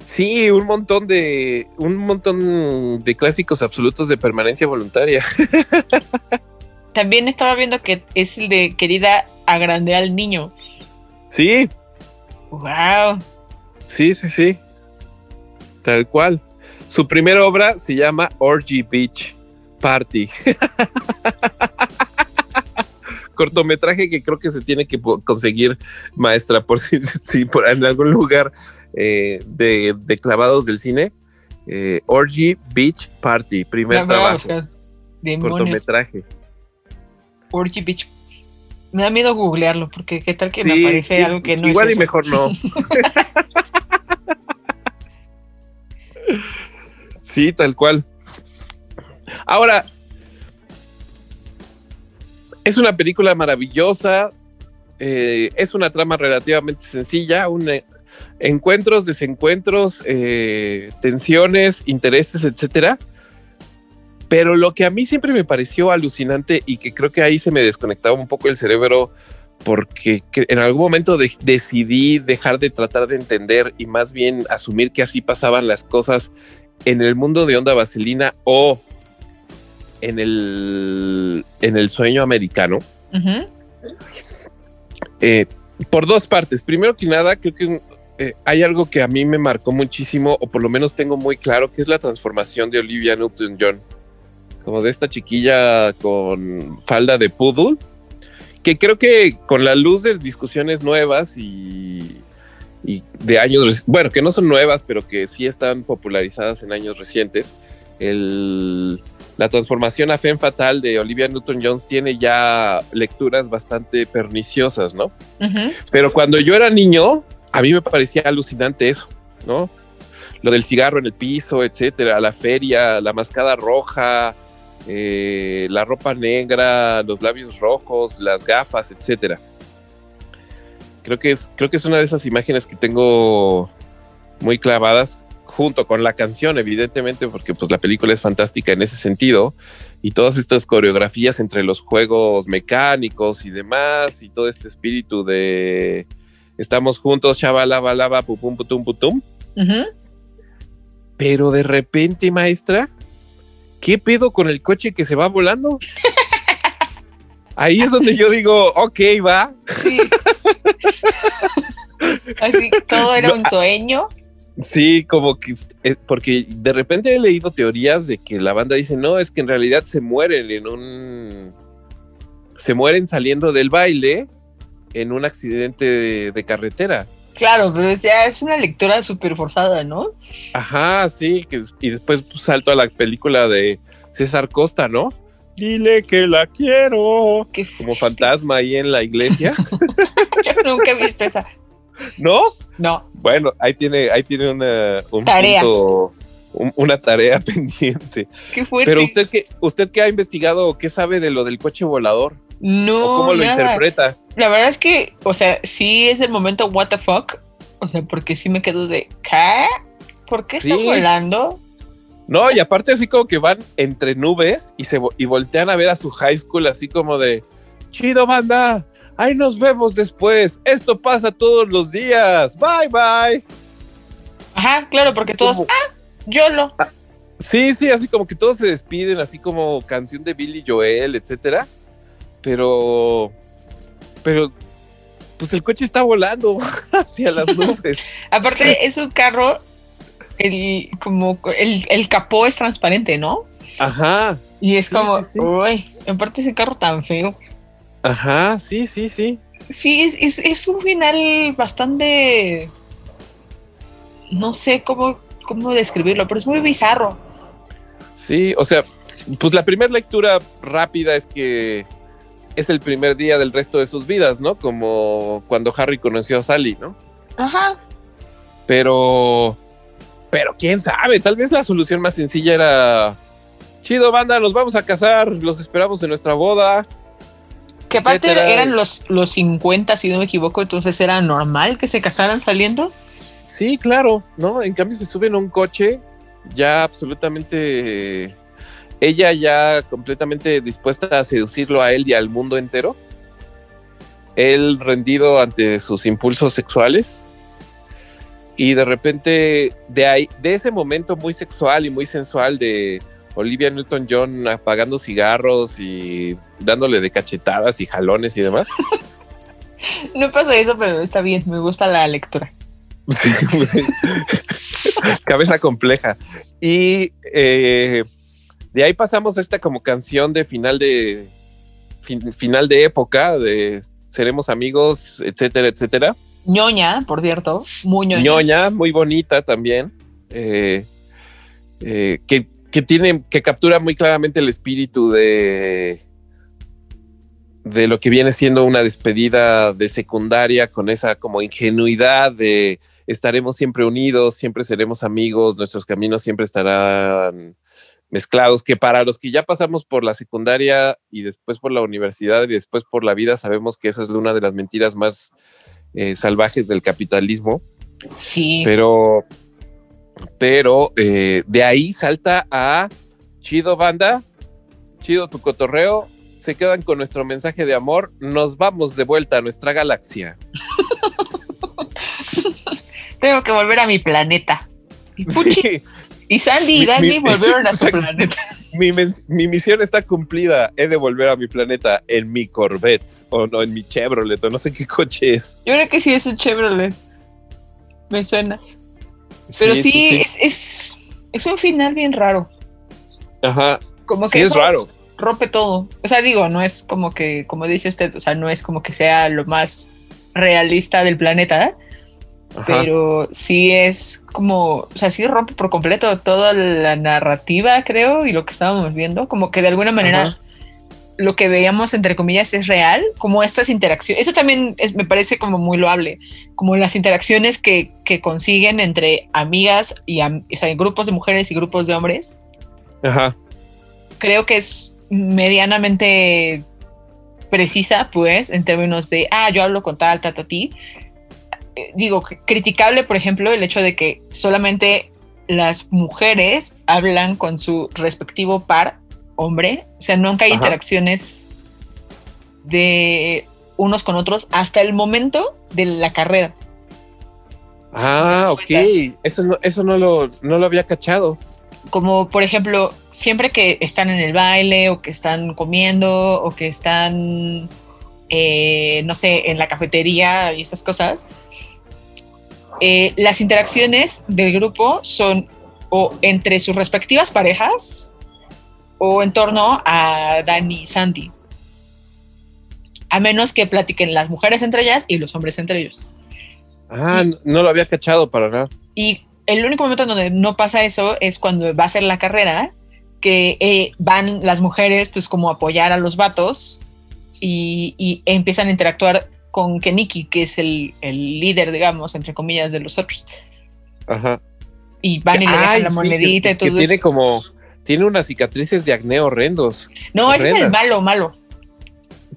sí, un montón de un montón de clásicos absolutos de permanencia voluntaria. También estaba viendo que es el de querida agrandar al niño. Sí, ¡Wow! sí, sí, sí. Tal cual. Su primera obra se llama Orgy Beach Party. Cortometraje que creo que se tiene que conseguir, maestra, por si, si por en algún lugar eh, de, de clavados del cine. Eh, Orgy Beach Party, primer La voy a trabajo. cortometraje. Orgy Beach. Me da miedo googlearlo porque qué tal que me aparece es- algo que no igual es y eso? mejor no. sí, tal cual. Ahora, es una película maravillosa. eh, es una trama relativamente sencilla, eh, encuentros, desencuentros, eh, tensiones, intereses, etcétera. Pero lo que a mí siempre me pareció alucinante y que creo que ahí se me desconectaba un poco el cerebro porque que en algún momento de- decidí dejar de tratar de entender y más bien asumir que así pasaban las cosas en el mundo de Onda Vaselina o en el, en el sueño americano. Ujú. Eh, por dos partes. Primero que nada, creo que eh, hay algo que a mí me marcó muchísimo, o por lo menos tengo muy claro, que es la transformación de Olivia Newton-John. Como de esta chiquilla con falda de poodle, que creo que con la luz de discusiones nuevas y, y de años, bueno, que no son nuevas, pero que sí están popularizadas en años recientes, el, la transformación a Femme Fatal de Olivia Newton-Jones tiene ya lecturas bastante perniciosas, ¿no? Pero cuando yo era niño, a mí me parecía alucinante eso, ¿no? Lo del cigarro en el piso, etcétera, la feria, la mascada roja, eh, la ropa negra, los labios rojos, las gafas, etcétera. Creo que es, creo que es una de esas imágenes que tengo muy clavadas junto con la canción, evidentemente, porque pues la película es fantástica en ese sentido y todas estas coreografías entre los juegos mecánicos y demás y todo este espíritu de estamos juntos, chavalaba, lava, pupum, putum, putum. Pero de repente, maestra, ¿qué pedo con el coche que se va volando? Ahí es donde yo digo, ok, va. Sí. Así, todo era un sueño. Sí, como que, eh, porque de repente he leído teorías de que la banda dice, no, es que en realidad se mueren en un... Se mueren saliendo del baile en un accidente de, de carretera. Claro, pero sea, es una lectura súper forzada, ¿no? Ajá, sí, que, y después pues, salto a la película de César Costa, ¿no? Dile que la quiero. Qué Como fantasma ahí en la iglesia. Yo nunca he visto esa. ¿No? No. Bueno, ahí tiene, ahí tiene una, un Tarea. punto, un- una tarea pendiente. Qué fuerte. Pero usted que, usted que ha investigado, ¿qué sabe de lo del coche volador? no, ¿O cómo lo interpreta? La verdad es que, o sea, sí es el momento what the fuck. O sea, porque sí me quedo de ¿qué? ¿Por qué está volando? No, y aparte así como que van entre nubes y se y voltean a ver a su high school así como de chido banda, ahí nos vemos después. Esto pasa todos los días. Bye bye. Ajá, claro, porque todos, Como- ah, YOLO. Sí, sí, así como que todos se despiden, así como canción de Billy Joel, etcétera. Pero, pero, pues el coche está volando hacia las nubes. Aparte, es un carro, el, como, el, el capó es transparente, ¿no? Ajá, Y es Sí, como, sí, sí. uy, aparte ese carro tan feo. Ajá, sí, sí, sí. Sí, es, es, es un final bastante. No sé cómo, cómo describirlo, pero es muy bizarro. Sí, o sea, pues la primera lectura rápida es que es el primer día del resto de sus vidas, ¿no? Como cuando Harry conoció a Sally, ¿no? Ajá. Pero, pero quién sabe, tal vez la solución más sencilla era, chido banda, nos vamos a casar, los esperamos en nuestra boda. Que aparte eran los, los 50, si no me equivoco, entonces era normal que se casaran saliendo. Sí, claro, ¿no? En cambio se suben a un coche ya absolutamente, ella ya completamente dispuesta a seducirlo a él y al mundo entero. Él rendido ante sus impulsos sexuales. Y de repente, de ahí, de ese momento muy sexual y muy sensual de Olivia Newton-John apagando cigarros y dándole de cachetadas y jalones y demás. No pasa eso, pero está bien, me gusta la lectura. Sí, pues sí. Cabeza compleja. Y eh, de ahí pasamos a esta como canción de final de fin- final de época, de seremos amigos, etcétera, etcétera. ñoña, por cierto, muy ñoña. ñoña, muy bonita también, eh, eh, que, que tiene, que captura muy claramente el espíritu de, de lo que viene siendo una despedida de secundaria con esa como ingenuidad de estaremos siempre unidos, siempre seremos amigos, nuestros caminos siempre estarán mezclados, que para los que ya pasamos por la secundaria y después por la universidad y después por la vida, sabemos que eso es una de las mentiras más eh, salvajes del capitalismo Sí. pero pero eh, de ahí salta a chido banda, chido tu cotorreo, se quedan con nuestro mensaje de amor, nos vamos de vuelta a nuestra galaxia. Tengo que volver a mi planeta. Y Puchi Sí, y Sandy y mi- volvieron a su planeta. mi, mi misión está cumplida, he de volver a mi planeta en mi Corvette o no en mi Chevrolet o no sé qué coche es. Yo creo que sí es un Chevrolet. Me suena. Pero sí, Es, es, es un final bien raro. Ajá, Como sí que es raro. rompe todo. O sea, digo, no es como que, como dice usted, o sea, no es como que sea lo más realista del planeta. Ajá. pero sí es como, o sea, sí rompe por completo toda la narrativa, creo, y lo que estábamos viendo, como que de alguna manera Ajá. Lo que veíamos, entre comillas, es real, como estas interacciones, eso también es- me parece como muy loable, como las interacciones que, que consiguen entre amigas y am- o sea, grupos de mujeres y grupos de hombres, Ajá. creo que es medianamente precisa, pues, en términos de, ah, yo hablo con tal, ta, ta, ti. Eh, Digo, cr- criticable, por ejemplo, el hecho de que solamente las mujeres hablan con su respectivo par hombre, o sea, nunca hay Ajá. interacciones de unos con otros hasta el momento de la carrera. Ah, ok. cuenta. Eso no, eso no lo, no lo había cachado. como por ejemplo, siempre que están en el baile o que están comiendo o que están, eh, no sé, en la cafetería y esas cosas, eh, las interacciones del grupo son o entre sus respectivas parejas o en torno a Dani y Sandy. A menos que platiquen las mujeres entre ellas y los hombres entre ellos. Ah, no, no lo había cachado para nada. Y el único momento en donde no pasa eso es cuando va a ser la carrera, que eh, van las mujeres pues como a apoyar a los vatos y, y empiezan a interactuar con Keniki, que es el, el líder, digamos, entre comillas, de los otros. Ajá. Y van y le dejan Ay, la sí, monedita que, y todo que tiene eso. como tiene unas cicatrices de acné horrendos. No, ese es el malo, malo.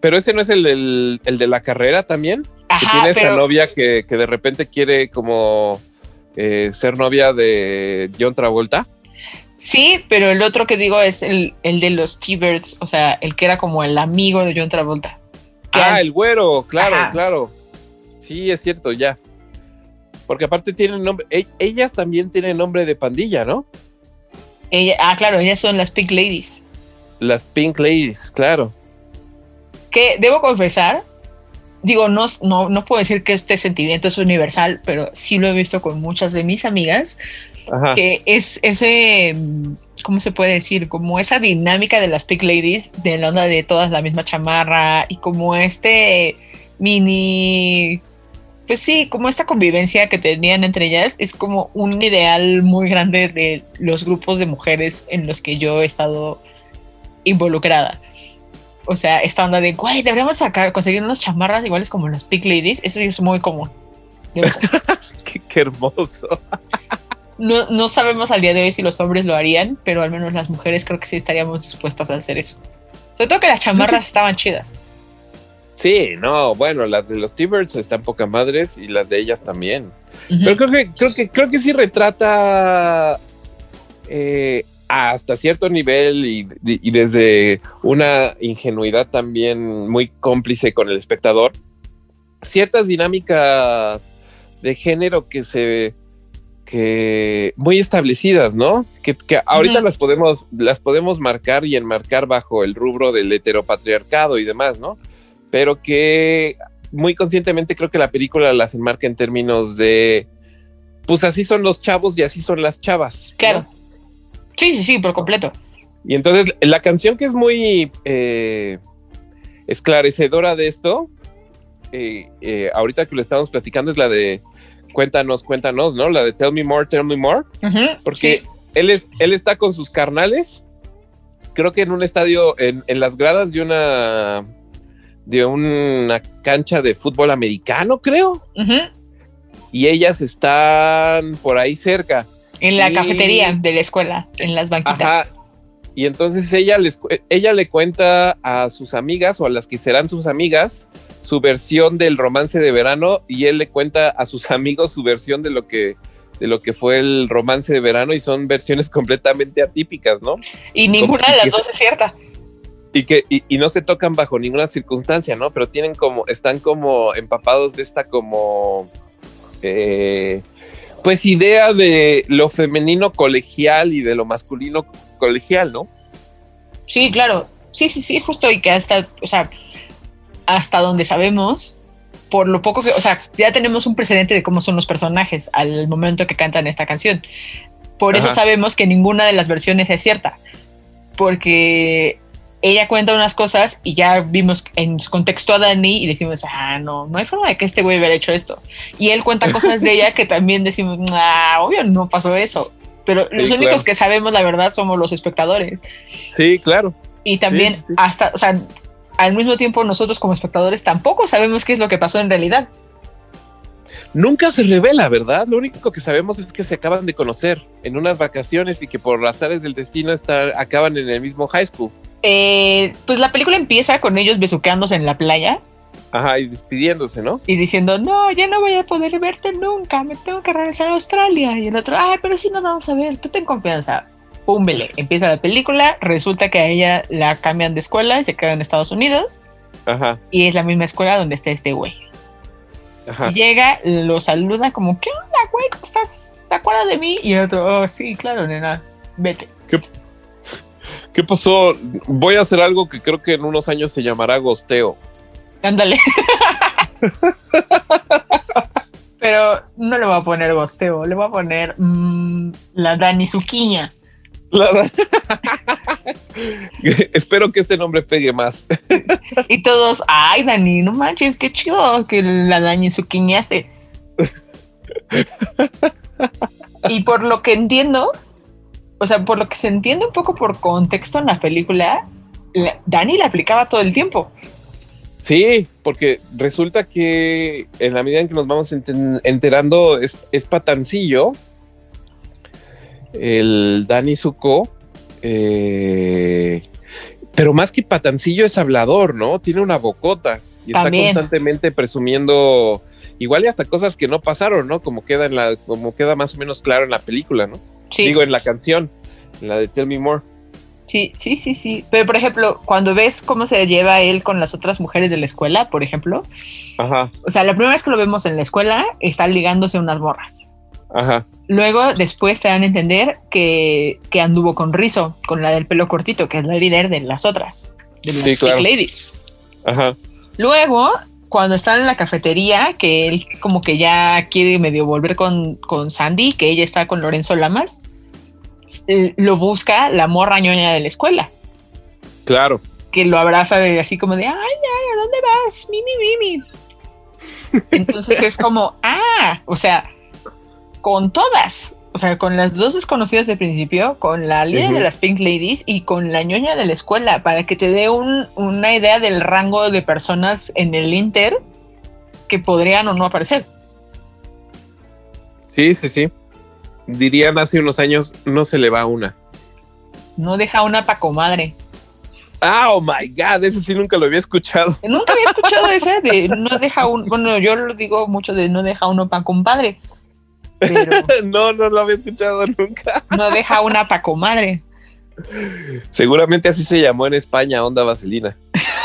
Pero ese no es el, del- el de la carrera también. que Ajá, tiene pero novia que, que de repente quiere como eh, ser novia de John Travolta. sí, pero el otro que digo es el, el de los T-Birds, o sea, el que era como el amigo de John Travolta. Ah, al- el güero, claro, Ajá. claro. Sí, es cierto, ya. Porque aparte tienen nombre, e- ellas también tienen nombre de pandilla, ¿no? Ella- ah, claro, ellas son las Pink Ladies. Las Pink Ladies, claro. que debo confesar, digo, no, no, no puedo decir que este sentimiento es universal, pero sí lo he visto con muchas de mis amigas, Ajá. que es ese, ¿cómo se puede decir? Como esa dinámica de las Pink Ladies, de la onda de todas la misma chamarra y como este mini... Pues sí, como esta convivencia que tenían entre ellas es como un ideal muy grande de los grupos de mujeres en los que yo he estado involucrada. O sea, esta onda de, güey, deberíamos sacar, conseguir unas chamarras iguales como las Pink Ladies. Eso sí es muy común. Qué, qué hermoso. No, no sabemos al día de hoy si los hombres lo harían, pero al menos las mujeres creo que sí estaríamos dispuestas a hacer eso. Sobre todo que las chamarras estaban chidas. Sí, no, bueno, las de los T-Birds están poca madres y las de ellas también. Pero creo que, creo que, creo que sí retrata eh, hasta cierto nivel y, y desde una ingenuidad también muy cómplice con el espectador, ciertas dinámicas de género que se que muy establecidas, ¿no? Que, que ahorita las podemos las podemos marcar y enmarcar bajo el rubro del heteropatriarcado y demás, ¿no? Pero que muy conscientemente creo que la película las enmarca en términos de pues así son los chavos y así son las chavas. ¿no? Claro. Sí, sí, sí, por completo. Y entonces la canción que es muy eh, esclarecedora de esto, eh, eh, ahorita que lo estamos platicando, es la de Cuéntanos, cuéntanos, ¿no? La de Tell Me More, Tell Me More, porque sí. él, él está con sus carnales, creo que en un estadio, en, en las gradas de una, de una cancha de fútbol americano, creo, y ellas están por ahí cerca. En la Y- cafetería de la escuela, en las banquitas. Ajá. Y entonces ella, les, ella le cuenta a sus amigas o a las que serán sus amigas su versión del romance de verano y él le cuenta a sus amigos su versión de lo que de lo que fue el romance de verano y son versiones completamente atípicas, ¿no? Y ninguna como- de las dos es cierta. Y que y, y no se tocan bajo ninguna circunstancia, ¿no? Pero tienen como están como empapados de esta como eh, pues idea de lo femenino colegial y de lo masculino colegial, ¿no? Sí, claro. Sí, sí, sí, justo. Y que hasta, o sea, hasta donde sabemos, por lo poco que, o sea, ya tenemos un precedente de cómo son los personajes al momento que cantan esta canción. Por eso sabemos que ninguna de las versiones es cierta. Porque ella cuenta unas cosas y ya vimos en su contexto a Dani y decimos, ah, no, no hay forma de que este güey hubiera hecho esto. Y él cuenta cosas de ella que también decimos, ah, obvio, no pasó eso. Pero Sí, los claro. únicos que sabemos la verdad somos los espectadores. Sí, claro. Y también Sí, sí, sí. hasta, o sea, al mismo tiempo nosotros como espectadores tampoco sabemos qué es lo que pasó en realidad. Nunca se revela, ¿verdad? Lo único que sabemos es que se acaban de conocer en unas vacaciones y que por azares del destino estar, acaban en el mismo high school. Eh, pues la película empieza con ellos besuqueándose en la playa Ajá, y despidiéndose, ¿no? y diciendo, no, ya no voy a poder verte nunca, me tengo que regresar a Australia. Y el otro, ay, pero sí nos vamos a ver, tú ten confianza. Púmbele, empieza la película, resulta que a ella la cambian de escuela y se queda en Estados Unidos Ajá, y es la misma escuela donde está este güey. ajá. Llega, lo saluda como, ¿qué onda, güey? ¿Cómo estás? ¿Te acuerdas de mí? Y el otro, oh, sí, claro, nena, vete. ¿Qué pasó? Voy a hacer algo que creo que en unos años se llamará gosteo. Ándale. Pero no le voy a poner gosteo, le voy a poner mm, la Dani Zuquiña. La Espero que este nombre pegue más. Y todos, ay, Dani, no manches, qué chido que la Dani Zuquiñaste. y por lo que entiendo, o sea, por lo que se entiende un poco por contexto en la película, la- Dani la aplicaba todo el tiempo. Sí, porque resulta que en la medida en que nos vamos enterando es, es patancillo. El Dani Zuko. eh, pero más que patancillo es hablador, ¿no? Tiene una bocota y También. está constantemente presumiendo igual y hasta cosas que no pasaron, ¿no? Como queda en la, como queda más o menos claro en la película, ¿no? Sí. Digo en la canción, en la de Tell Me More. Sí, sí, sí, sí. Pero por ejemplo, cuando ves cómo se lleva él con las otras mujeres de la escuela, por ejemplo, Ajá, o sea, la primera vez que lo vemos en la escuela está ligándose unas morras. ajá. Luego, después se dan a entender que, que anduvo con Rizo, con la del pelo cortito, que es la líder de las otras, de las Sí, claro. ladies. Ajá. Luego, cuando están en la cafetería, que él como que ya quiere medio volver con, con Sandy, que ella está con Lorenzo Lamas, eh, lo busca la morra ñoña de la escuela. Claro. que lo abraza de así como de, ay, ay, ¿a dónde vas? Mimi, Mimi. Entonces es como, ah, o sea, con todas, o sea, con las dos desconocidas de principio, con la líder de las Pink Ladies y con la ñoña de la escuela, para que te dé un- una idea del rango de personas en el Inter que podrían o no aparecer. Sí, sí, sí. Dirían hace unos años, no se le va una. No deja una pa' comadre. Ah, oh my God, ese sí nunca lo había escuchado. Nunca había escuchado ese de no deja un, bueno, yo lo digo mucho de no deja uno pa' compadre, pero No, no lo había escuchado nunca. no deja una pa' comadre. Seguramente así se llamó en España, Onda Vaselina.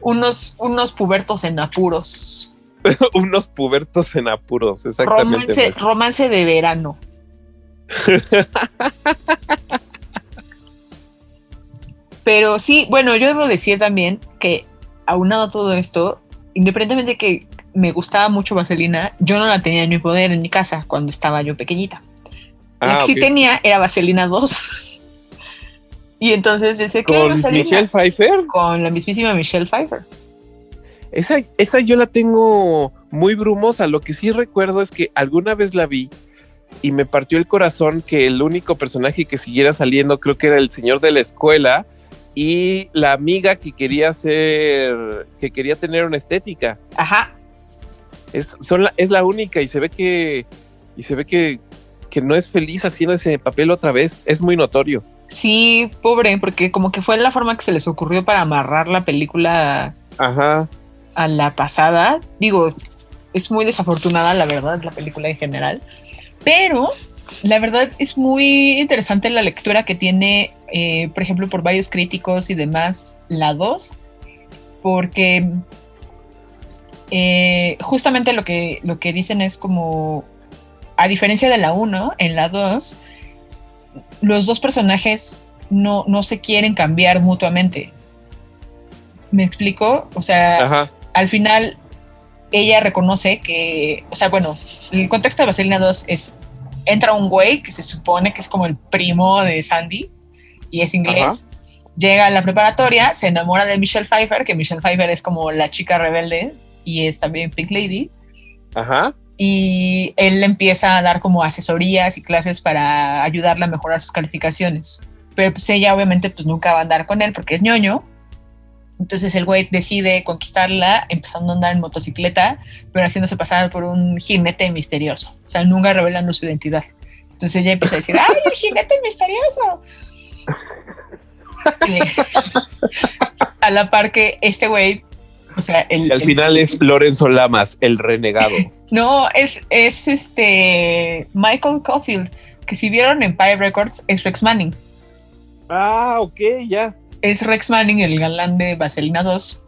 Unos, unos pubertos en apuros. Unos pubertos en apuros, exactamente. Romance, romance de verano. Pero sí, bueno, yo debo decir también que aunado a todo esto, independientemente de que me gustaba mucho Vaselina, yo no la tenía en mi poder en mi casa cuando estaba yo pequeñita. la Ah, que sí tenía era Vaselina 2. y entonces yo sé que Con Vaselina Michelle Pfeiffer. con la mismísima Michelle Pfeiffer. Esa, esa yo la tengo muy brumosa. Lo que sí recuerdo es que alguna vez la vi y me partió el corazón que el único personaje que siguiera saliendo creo que era el señor de la escuela y la amiga que quería ser, que quería tener una estética. Ajá, Es, son la, es la única y se ve que, y se ve que, que no es feliz haciendo ese papel otra vez. Es muy notorio. sí, pobre, porque como que fue la forma que se les ocurrió para amarrar la película Ajá. a la pasada. Digo, es muy desafortunada, la verdad, la película en general. Pero la verdad es muy interesante la lectura que tiene, eh, por ejemplo, por varios críticos y demás, la 2, porque eh, justamente lo que, lo que dicen es como, a diferencia de la 1, en la 2, los dos personajes no, no se quieren cambiar mutuamente. ¿Me explico? O sea, Ajá. al final ella reconoce que, o sea, bueno, el contexto de Vaselina 2 es, entra un güey que se supone que es como el primo de Sandy y es inglés llega a la preparatoria, se enamora de Michelle Pfeiffer, que Michelle Pfeiffer es como la chica rebelde y es también Pink Lady. Ajá. Y él empieza a dar como asesorías y clases para ayudarla a mejorar sus calificaciones. Pero pues ella obviamente pues nunca va a andar con él porque es ñoño. Entonces el güey decide conquistarla empezando a andar en motocicleta, pero haciéndose pasar por un jinete misterioso. O sea, nunca revelando su identidad. Entonces ella empieza a decir, ¡ay, el jinete misterioso! A la par que este güey, o sea, el, Y al el- final es Lorenzo Lamas, el renegado. no, es, es este Michael Caulfield, que si vieron Empire Records es Rex Manning. ah, ok, ya. Es Rex Manning, el galán de Vaselina 2.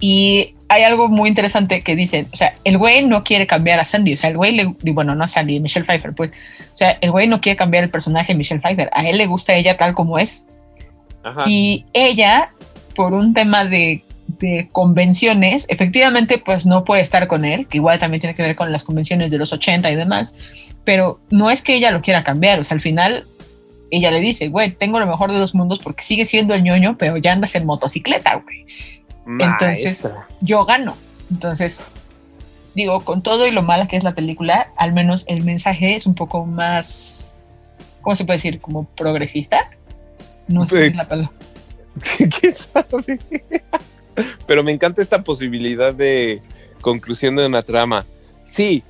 Y hay algo muy interesante que dicen, o sea, el güey no quiere cambiar a Sandy, o sea, el güey le, bueno, no a Sandy, Michelle Pfeiffer, pues, o sea, el güey no quiere cambiar el personaje de Michelle Pfeiffer, a él le gusta ella tal como es. Ajá. Y ella, por un tema de, de convenciones, efectivamente, pues no puede estar con él, que igual también tiene que ver con las convenciones de los 80 y demás, pero no es que ella lo quiera cambiar, o sea, al final ella le dice, güey, tengo lo mejor de dos mundos porque sigue siendo el ñoño, pero ya andas en motocicleta, güey. entonces-. Yo gano. Entonces, digo, con todo y lo mala que es la película, al menos el mensaje es un poco más, ¿cómo se puede decir? Como progresista. No sé si es la palabra. ¿Quién sabe? Pero me encanta esta posibilidad de conclusión de una trama. Sí,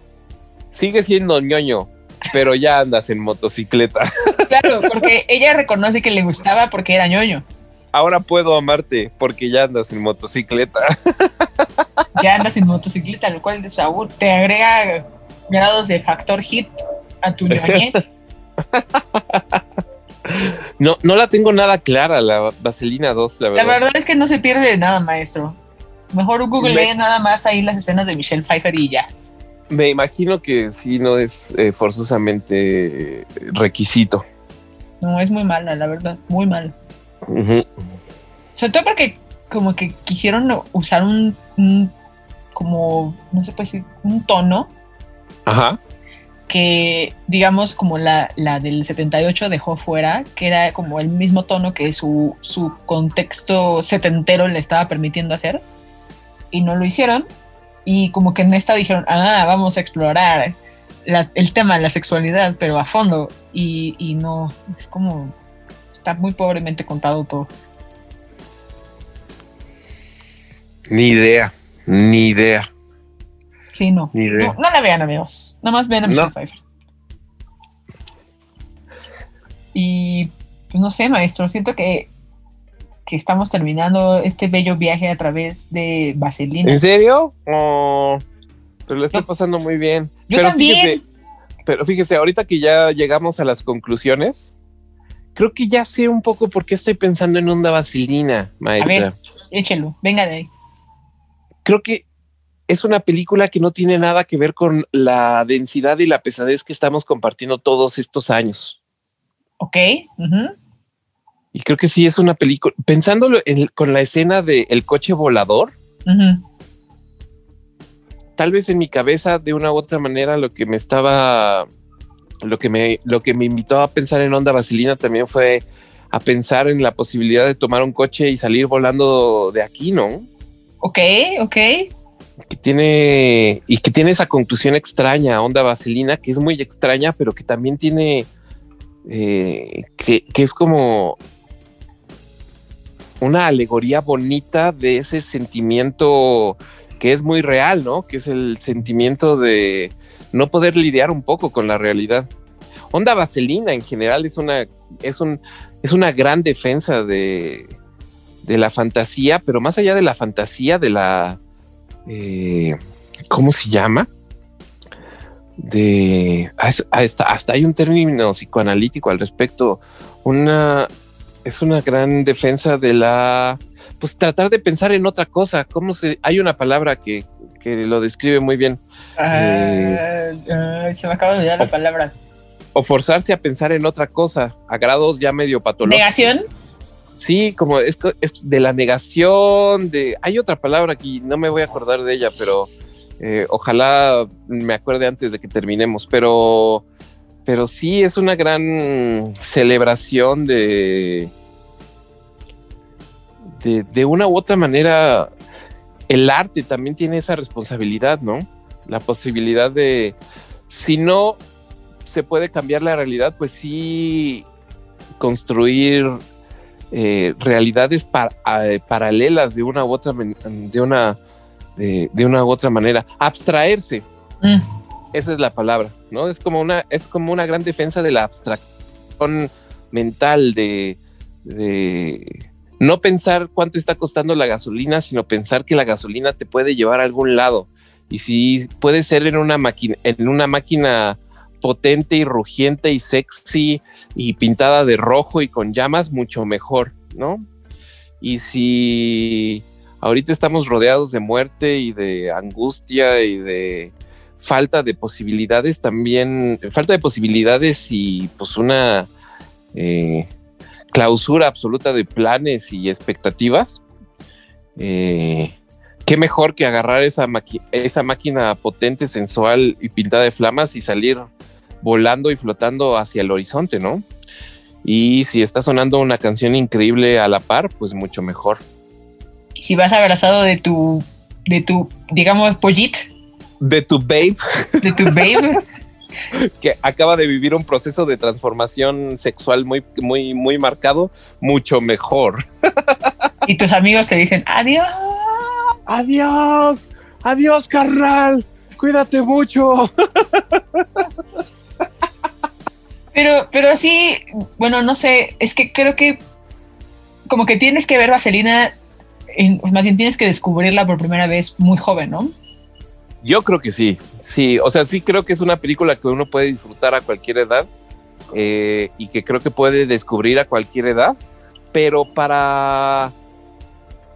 sigue siendo ñoño, pero ya andas en motocicleta. Claro, porque ella reconoce que le gustaba porque era ñoño. Ahora puedo amarte porque ya andas en motocicleta. Ya andas en motocicleta, lo cual es aún te agrega grados de factor hit a tu ñoñez. No, no la tengo nada clara, la Vaselina 2, la La verdad. verdad es que no se pierde de nada, maestro. Mejor Google Me- nada más ahí las escenas de Michelle Pfeiffer y ya. Me imagino que sí, no es eh, forzosamente eh, requisito. No, es muy mala, la verdad, muy mala. Sobre todo porque como que quisieron usar un, un- como, no sé, pues un tono Ajá. Que, digamos, como la, la del 78 dejó fuera, que era como el mismo tono que su, su contexto setentero le estaba permitiendo hacer, y no lo hicieron. Y como que en esta dijeron, ah, vamos a explorar el tema de la sexualidad, pero a fondo, y, y no, es como, está muy pobremente contado todo. Ni idea, ni idea, Sí, no. ni idea. No, no la vean, amigos. Nada más vean a Michelle No. Pfeiffer. Y pues, no sé, maestro, siento que, que estamos terminando este bello viaje a través de Vaselina. ¿En serio? Oh, pero le estoy Yo- pasando muy bien. Yo pero también. Fíjese, pero fíjese, ahorita que ya llegamos a las conclusiones, creo que ya sé un poco por qué estoy pensando en Onda Vaselina, maestra. ver. Échelo, venga de ahí. Creo que es una película que no tiene nada que ver con la densidad y la pesadez que estamos compartiendo todos estos años. Ok. Y creo que sí es una película, pensándolo en- con la escena del coche volador, tal vez en mi cabeza de una u otra manera lo que me estaba lo que me lo que me invitó a pensar en Onda Vaselina también fue a pensar en la posibilidad de tomar un coche y salir volando de aquí, ¿no? Ok, ok. Que tiene y que tiene esa conclusión extraña Onda Vaselina que es muy extraña, pero que también tiene eh, que, que es como una alegoría bonita de ese sentimiento que es muy real, ¿no? Que es el sentimiento de no poder lidiar un poco con la realidad. Onda Vaselina en general es una, es un, es una gran defensa de, de la fantasía, pero más allá de la fantasía, de la, eh, ¿cómo se llama? De, ah, es- ah, hasta, hasta hay un término psicoanalítico al respecto. Una, es una gran defensa de la, pues tratar de pensar en otra cosa. ¿Cómo se, hay una palabra que, que lo describe muy bien. Ah, ah, se me acaba de olvidar la palabra. O forzarse a pensar en otra cosa, a grados ya medio patológicos. ¿Negación? Sí, como es, de la negación, de... Hay otra palabra aquí, no me voy a acordar de ella, pero eh, ojalá me acuerde antes de que terminemos, pero, pero sí es una gran celebración de, de, de una u otra manera, el arte también tiene esa responsabilidad, ¿no? La posibilidad de, si no se puede cambiar la realidad, pues sí construir eh, realidades par- eh, paralelas de una u otra de una de, de una u otra manera. Abstraerse. Mm, esa es la palabra no es como una es como una gran defensa de la abstracción mental de, de no pensar cuánto está costando la gasolina sino pensar que la gasolina te puede llevar a algún lado. Y si puede ser en una máquina en una máquina potente y rugiente y sexy y pintada de rojo y con llamas, mucho mejor, ¿no? Y si ahorita estamos rodeados de muerte y de angustia y de falta de posibilidades, también falta de posibilidades y pues una eh, clausura absoluta de planes y expectativas, eh, qué mejor que agarrar esa, esa máquina potente, sensual y pintada de flamas y salir volando y flotando hacia el horizonte, ¿no? Y si está sonando una canción increíble a la par, pues mucho mejor. Y si vas abrazado de tu, de tu, digamos, pollit, De tu babe, de tu babe, que acaba de vivir un proceso de transformación sexual muy, muy, muy marcado, mucho mejor. y tus amigos te dicen adiós. Adiós, adiós, carnal. Cuídate mucho. Pero, pero sí, bueno, no sé, es que creo que como que tienes que ver Vaselina, en, pues más bien tienes que descubrirla por primera vez muy joven, ¿no? Yo creo que sí, sí, o sea, sí creo que es una película que uno puede disfrutar a cualquier edad eh, y que creo que puede descubrir a cualquier edad, pero para,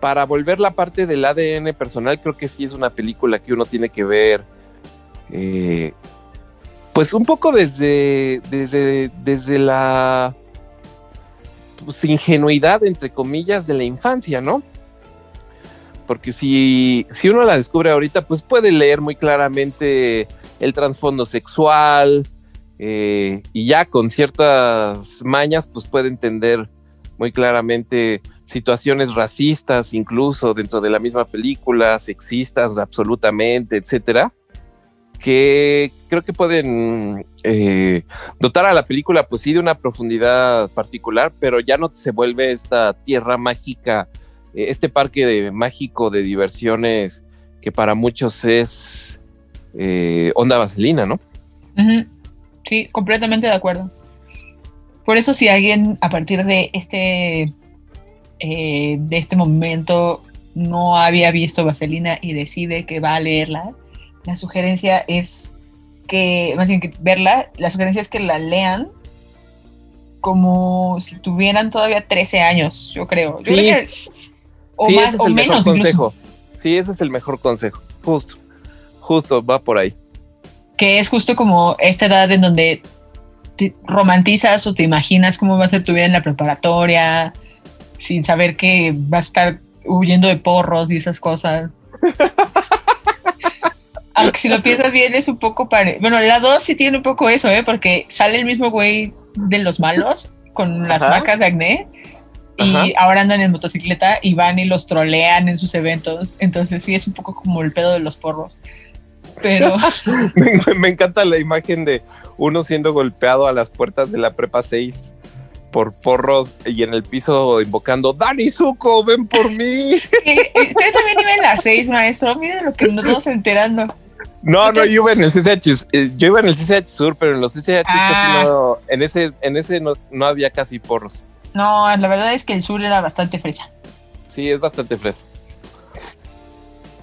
para volver la parte del ADN personal, creo que sí es una película que uno tiene que ver, eh, pues un poco desde, desde, desde la pues, ingenuidad, entre comillas, de la infancia, ¿no? porque si, si uno la descubre ahorita, pues puede leer muy claramente el trasfondo sexual eh, y ya con ciertas mañas, pues puede entender muy claramente situaciones racistas, incluso dentro de la misma película, sexistas absolutamente, etcétera, que creo que pueden eh, dotar a la película, pues sí, de una profundidad particular, pero ya no se vuelve esta tierra mágica eh, este parque de, mágico de diversiones que para muchos es eh, onda vaselina, ¿no? Sí, completamente de acuerdo. Por eso si alguien a partir de este, de este momento no había visto Vaselina y decide que va a leerla, la sugerencia es que, más bien que verla, la sugerencia es que la lean como si tuvieran todavía 13 años, yo creo. Yo Sí. creo que- o sí, más ese es o el menos mejor consejo. Sí, ese es el mejor consejo. Justo, justo va por ahí. que es justo como esta edad en donde te romantizas o te imaginas cómo va a ser tu vida en la preparatoria, sin saber que va a estar huyendo de porros y esas cosas. Aunque si lo piensas bien es un poco pare... Bueno, la 2 sí tiene un poco eso, ¿eh? Porque sale el mismo güey de los malos con las Ajá. marcas de acné y Ajá. ahora andan en motocicleta y van y los trolean en sus eventos. Entonces sí es un poco como el pedo de los porros. Pero... Me, me encanta la imagen de uno siendo golpeado a las puertas de la prepa 6 por porros y en el piso invocando, Dani Zuko, ven por mí. Eh, eh, Usted también iba en la 6, maestro. Mire lo que nos vamos enterando. No, no, yo iba en el CCH, eh, yo iba en el CCH Sur, pero en los CCH Ah. casi no, en ese, en ese no, no había casi porros. No, la verdad es que el sur era bastante fresa. Sí, es bastante fresco.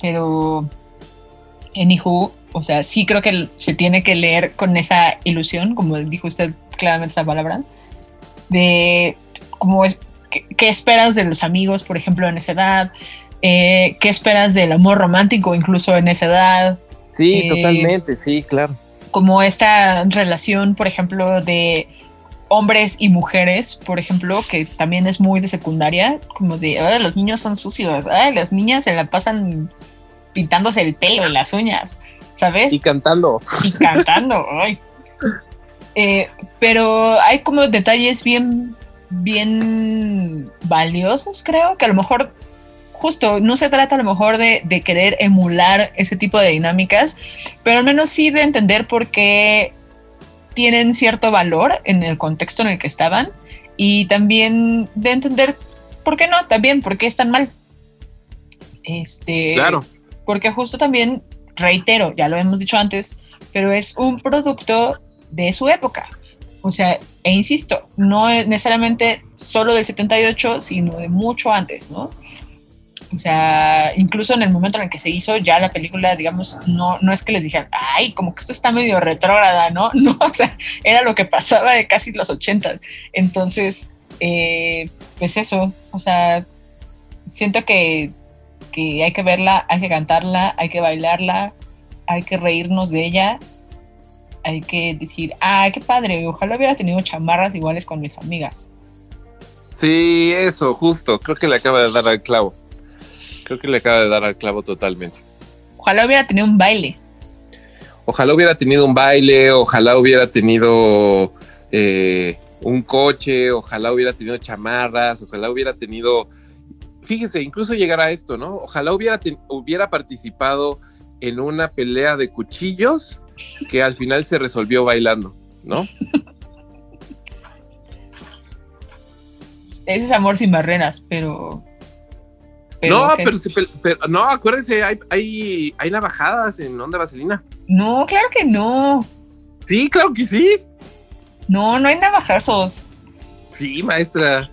Pero en Ihu, o sea, sí creo que se tiene que leer con esa ilusión, como dijo usted claramente esa palabra, de cómo es, qué, qué esperas de los amigos, por ejemplo, en esa edad, eh, qué esperas del amor romántico, incluso en esa edad, Sí, Eh, totalmente, sí, claro. como esta relación, por ejemplo, de hombres y mujeres, por ejemplo, que también es muy de secundaria, como de, ahora los niños son sucios, ay, las niñas se la pasan pintándose el pelo las uñas, ¿sabes? Y cantando. y cantando. ay. Eh, pero hay como detalles bien, bien valiosos, creo, que a lo mejor justo no se trata a lo mejor de, de querer emular ese tipo de dinámicas, pero al menos sí de entender por qué tienen cierto valor en el contexto en el que estaban y también de entender por qué no, también por qué están mal. Este, Claro. porque justo también, reitero, ya lo hemos dicho antes, pero es un producto de su época. O sea, e insisto, no es necesariamente solo del 78, sino de mucho antes, ¿no? O sea, incluso en el momento en el que se hizo ya la película, digamos, no, no es que les dijeran, ay, como que esto está medio retrógrada, ¿no? No, o sea, era lo que pasaba de casi los 80. Entonces, eh, pues eso, o sea, siento que, que hay que verla, hay que cantarla, hay que bailarla, hay que reírnos de ella, hay que decir, ah, qué padre, ojalá hubiera tenido chamarras iguales con mis amigas. Sí, eso, justo. Creo que le acaba de dar al clavo. Creo que le acaba de dar al clavo totalmente. Ojalá hubiera tenido un baile. Ojalá hubiera tenido un baile, ojalá hubiera tenido eh, un coche, ojalá hubiera tenido chamarras, ojalá hubiera tenido. Fíjese, incluso llegar a esto, ¿no? Ojalá hubiera, hubiera participado en una pelea de cuchillos que al final se resolvió bailando, ¿no? Ese es amor sin barreras, pero. No, que- pero, se pel- pero- no, acuérdense, hay, hay, hay navajadas en Onda Vaselina. No, claro que no. Sí, claro que sí. No, no hay navajazos. Sí, maestra.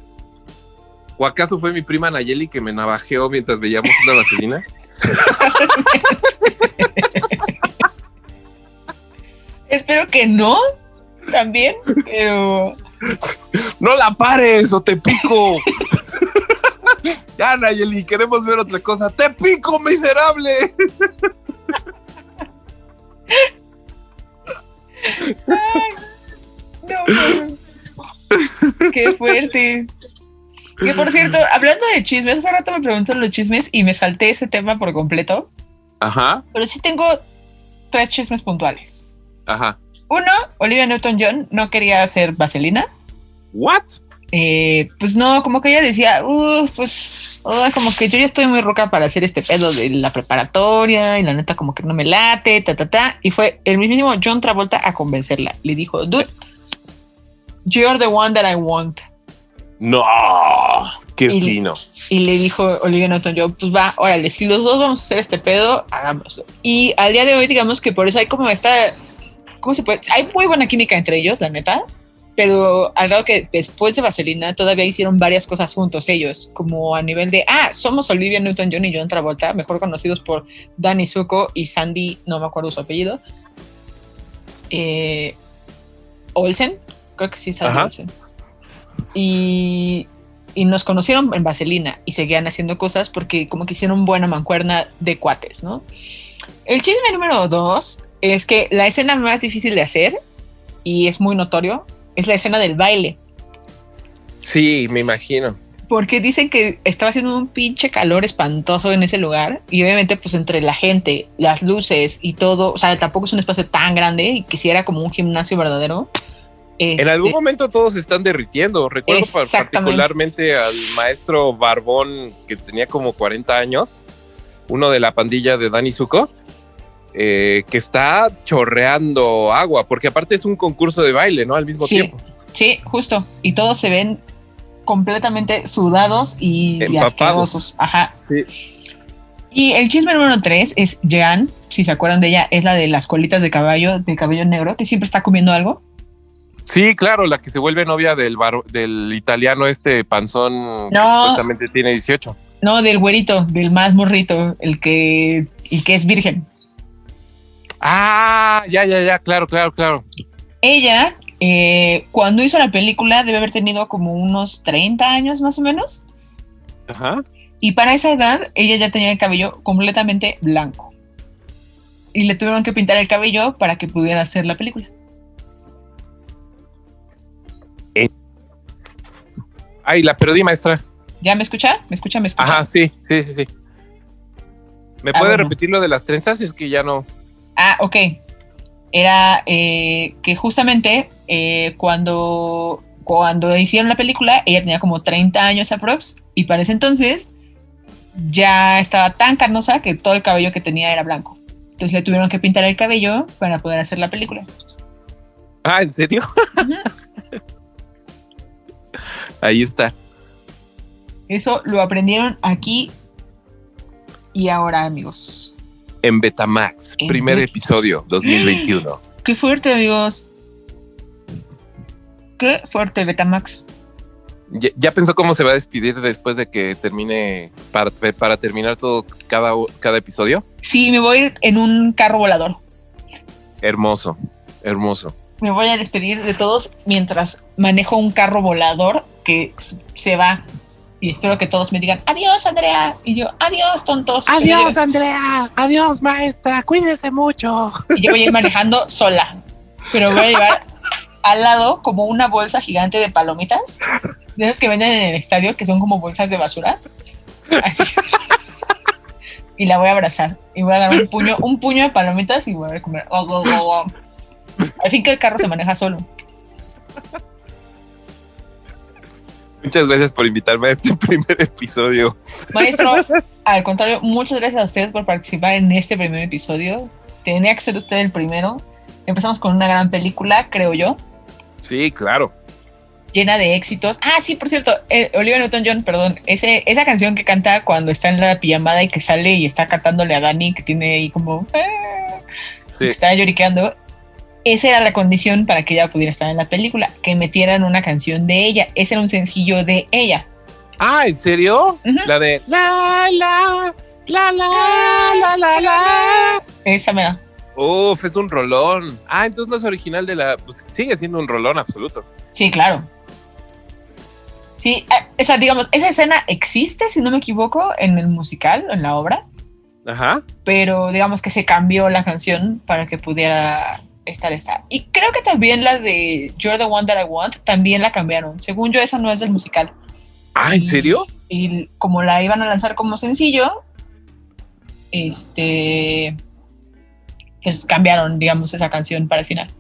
¿O acaso fue mi prima Nayeli que me navajeó mientras veíamos Onda Vaselina? Espero que no. También, pero. ¡No la pares o te pico! ya, Nayeli, queremos ver otra cosa. ¡Te pico, miserable! No, no. Qué fuerte. Que por cierto, hablando de chismes, hace rato me preguntan los chismes y me salté ese tema por completo. Ajá, Pero sí tengo tres chismes puntuales. ajá. Uno, Olivia Newton-John no quería hacer vaselina. ¿What? Eh, pues no, como que ella decía, "Uf, pues, ah, como que yo ya estoy muy roca para hacer este pedo de la preparatoria y la neta como que no me late, ta, ta, ta. Y fue el mismísimo John Travolta a convencerla. Le dijo, dude, you're the one that I want. No, qué Y- fino. Y le dijo Olivia Newton-John, pues va, órale, si los dos vamos a hacer este pedo, hagámoslo. Y al día de hoy, digamos que por eso hay como esta, ¿cómo se puede? Hay muy buena química entre ellos, la neta, pero al grado que después de Vaselina todavía hicieron varias cosas juntos ellos, como a nivel de, ah, somos Olivia Newton-John y John Travolta, mejor conocidos por Danny Zuko y Sandy, no me acuerdo su apellido, eh, Olsen, creo que sí, Sandy Ajá. Olsen. Y, y nos conocieron en Vaselina y seguían haciendo cosas porque como que hicieron buena mancuerna de cuates, ¿no? El chisme número dos es que la escena más difícil de hacer, y es muy notorio, es la escena del baile. Sí, me imagino. Porque dicen que estaba haciendo un pinche calor espantoso en ese lugar. Y obviamente, pues entre la gente, las luces y todo. O sea, tampoco es un espacio tan grande y que si era como un gimnasio verdadero. En este, algún momento todos se están derritiendo. Recuerdo particularmente al maestro Barbón que tenía como 40 años, uno de la pandilla de Dani Zuko, eh, que está chorreando agua, porque aparte es un concurso de baile, ¿no? Al mismo Sí. tiempo. Sí, justo. Y todos se ven completamente sudados y, y asquerosos. Ajá. Sí. Y el chisme número tres es Jean, si se acuerdan de ella, es la de las colitas de caballo, de cabello negro, que siempre está comiendo algo. Sí, claro, la que se vuelve novia del, bar- del italiano este panzón que No. supuestamente tiene 18. No, del güerito, del más morrito, el que, el que es virgen. Ah, ya, ya, ya, claro, claro, claro. Ella, eh, cuando hizo la película, debe haber tenido como unos 30 años más o menos. Ajá. Y para esa edad, ella ya tenía el cabello completamente blanco. Y le tuvieron que pintar el cabello para que pudiera hacer la película. Ay, la perdí, maestra. ¿Ya me escucha? ¿Me escucha? ¿Me escucha? Ajá, sí, sí, sí, sí. ¿Me Ah, puede bueno. repetir lo de las trenzas? Es que ya no. Ah, ok. Era eh, que justamente eh, cuando cuando hicieron la película, ella tenía como 30 años aprox, y para ese entonces ya estaba tan carnosa que todo el cabello que tenía era blanco. Entonces le tuvieron que pintar el cabello para poder hacer la película. Ah, ¿en serio? Ahí está. Eso lo aprendieron aquí y ahora, amigos. En Betamax, En primer episodio 2021. Qué fuerte, amigos. Qué fuerte, Betamax. ¿Ya, ya pensó cómo se va a despedir después de que termine, para, para terminar todo cada, cada episodio? Sí, me voy en un carro volador. Hermoso, hermoso. Me voy a despedir de todos mientras manejo un carro volador que se va. Y espero que todos me digan, adiós, Andrea. Y yo, adiós, tontos. Yo- Andrea. Adiós, maestra. Cuídese mucho. Y yo voy a ir manejando sola. Pero voy a llevar al lado como una bolsa gigante de palomitas. De esas que venden en el estadio, que son como bolsas de basura. Así. Y la voy a abrazar. Y voy a dar un puño, un puño de palomitas y voy a comer. Oh, oh, oh, oh. Al fin que el carro se maneja solo. Muchas gracias por invitarme a este primer episodio. Maestro, al contrario, muchas gracias a usted por participar en este primer episodio. Tenía que ser usted el primero. Empezamos con una gran película, creo yo. Sí, claro. llena de éxitos. Ah, sí, por cierto, eh, Olivia Newton-John, perdón, ese, esa canción que canta cuando está en la pijamada y que sale y está cantándole a Dani, que tiene ahí como... "Ah", Sí. está lloriqueando. Esa era la condición para que ella pudiera estar en la película, que metieran una canción de ella. Ese era un sencillo de ella. Ah, ¿en serio? La de la la la la la la la. Esa mera. Uf, es un rolón. Ah, entonces no es original de la. Pues sigue siendo un rolón absoluto. Sí, claro. Sí, eh, esa, digamos, esa escena existe, si no me equivoco, en el musical, en la obra. Ajá. pero digamos que se cambió la canción para que pudiera estar esa. Y creo que también la de You're the One That I Want también la cambiaron. Según yo, esa no es del musical. Ah, ¿en Y- serio? Y como la iban a lanzar como sencillo, este, pues cambiaron, digamos, esa canción para el final.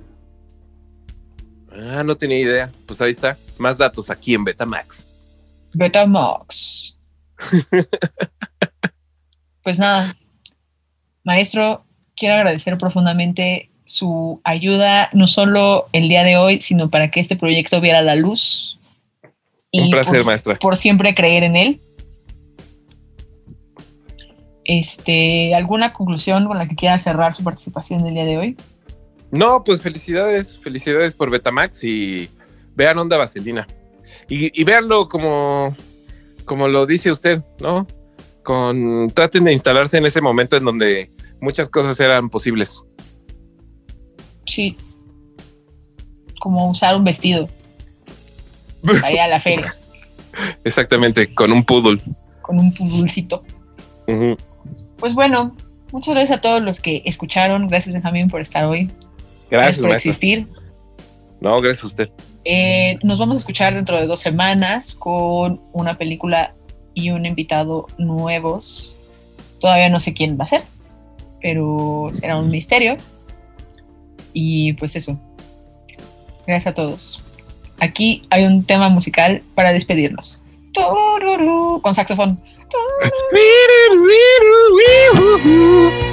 Ah, no tenía idea. Pues ahí está. Más datos aquí en Betamax. Betamax. pues nada, maestro, quiero agradecer profundamente su ayuda, no solo el día de hoy, sino para que este proyecto viera la luz. Un placer, por, maestra. por siempre creer en él. Este, ¿alguna conclusión con la que quiera cerrar su participación del día de hoy? No, pues felicidades. Felicidades por Betamax y vean Onda Vaselina. Y, y véanlo como, como lo dice usted, ¿no? Con, traten de instalarse en ese momento en donde muchas cosas eran posibles. Sí. Como usar un vestido. Para ir a la feria Exactamente, con un poodle. con un. Ujú. Pues bueno, muchas gracias a todos los que escucharon. Gracias, Benjamín, por estar hoy. Gracias, por maestra. existir. No, gracias a usted. Eh, nos vamos a escuchar dentro de dos semanas con una película y un invitado nuevos. Todavía no sé quién va a ser, pero será un misterio. Y pues eso. Gracias a todos. Aquí hay un tema musical para despedirnos. Con saxofón.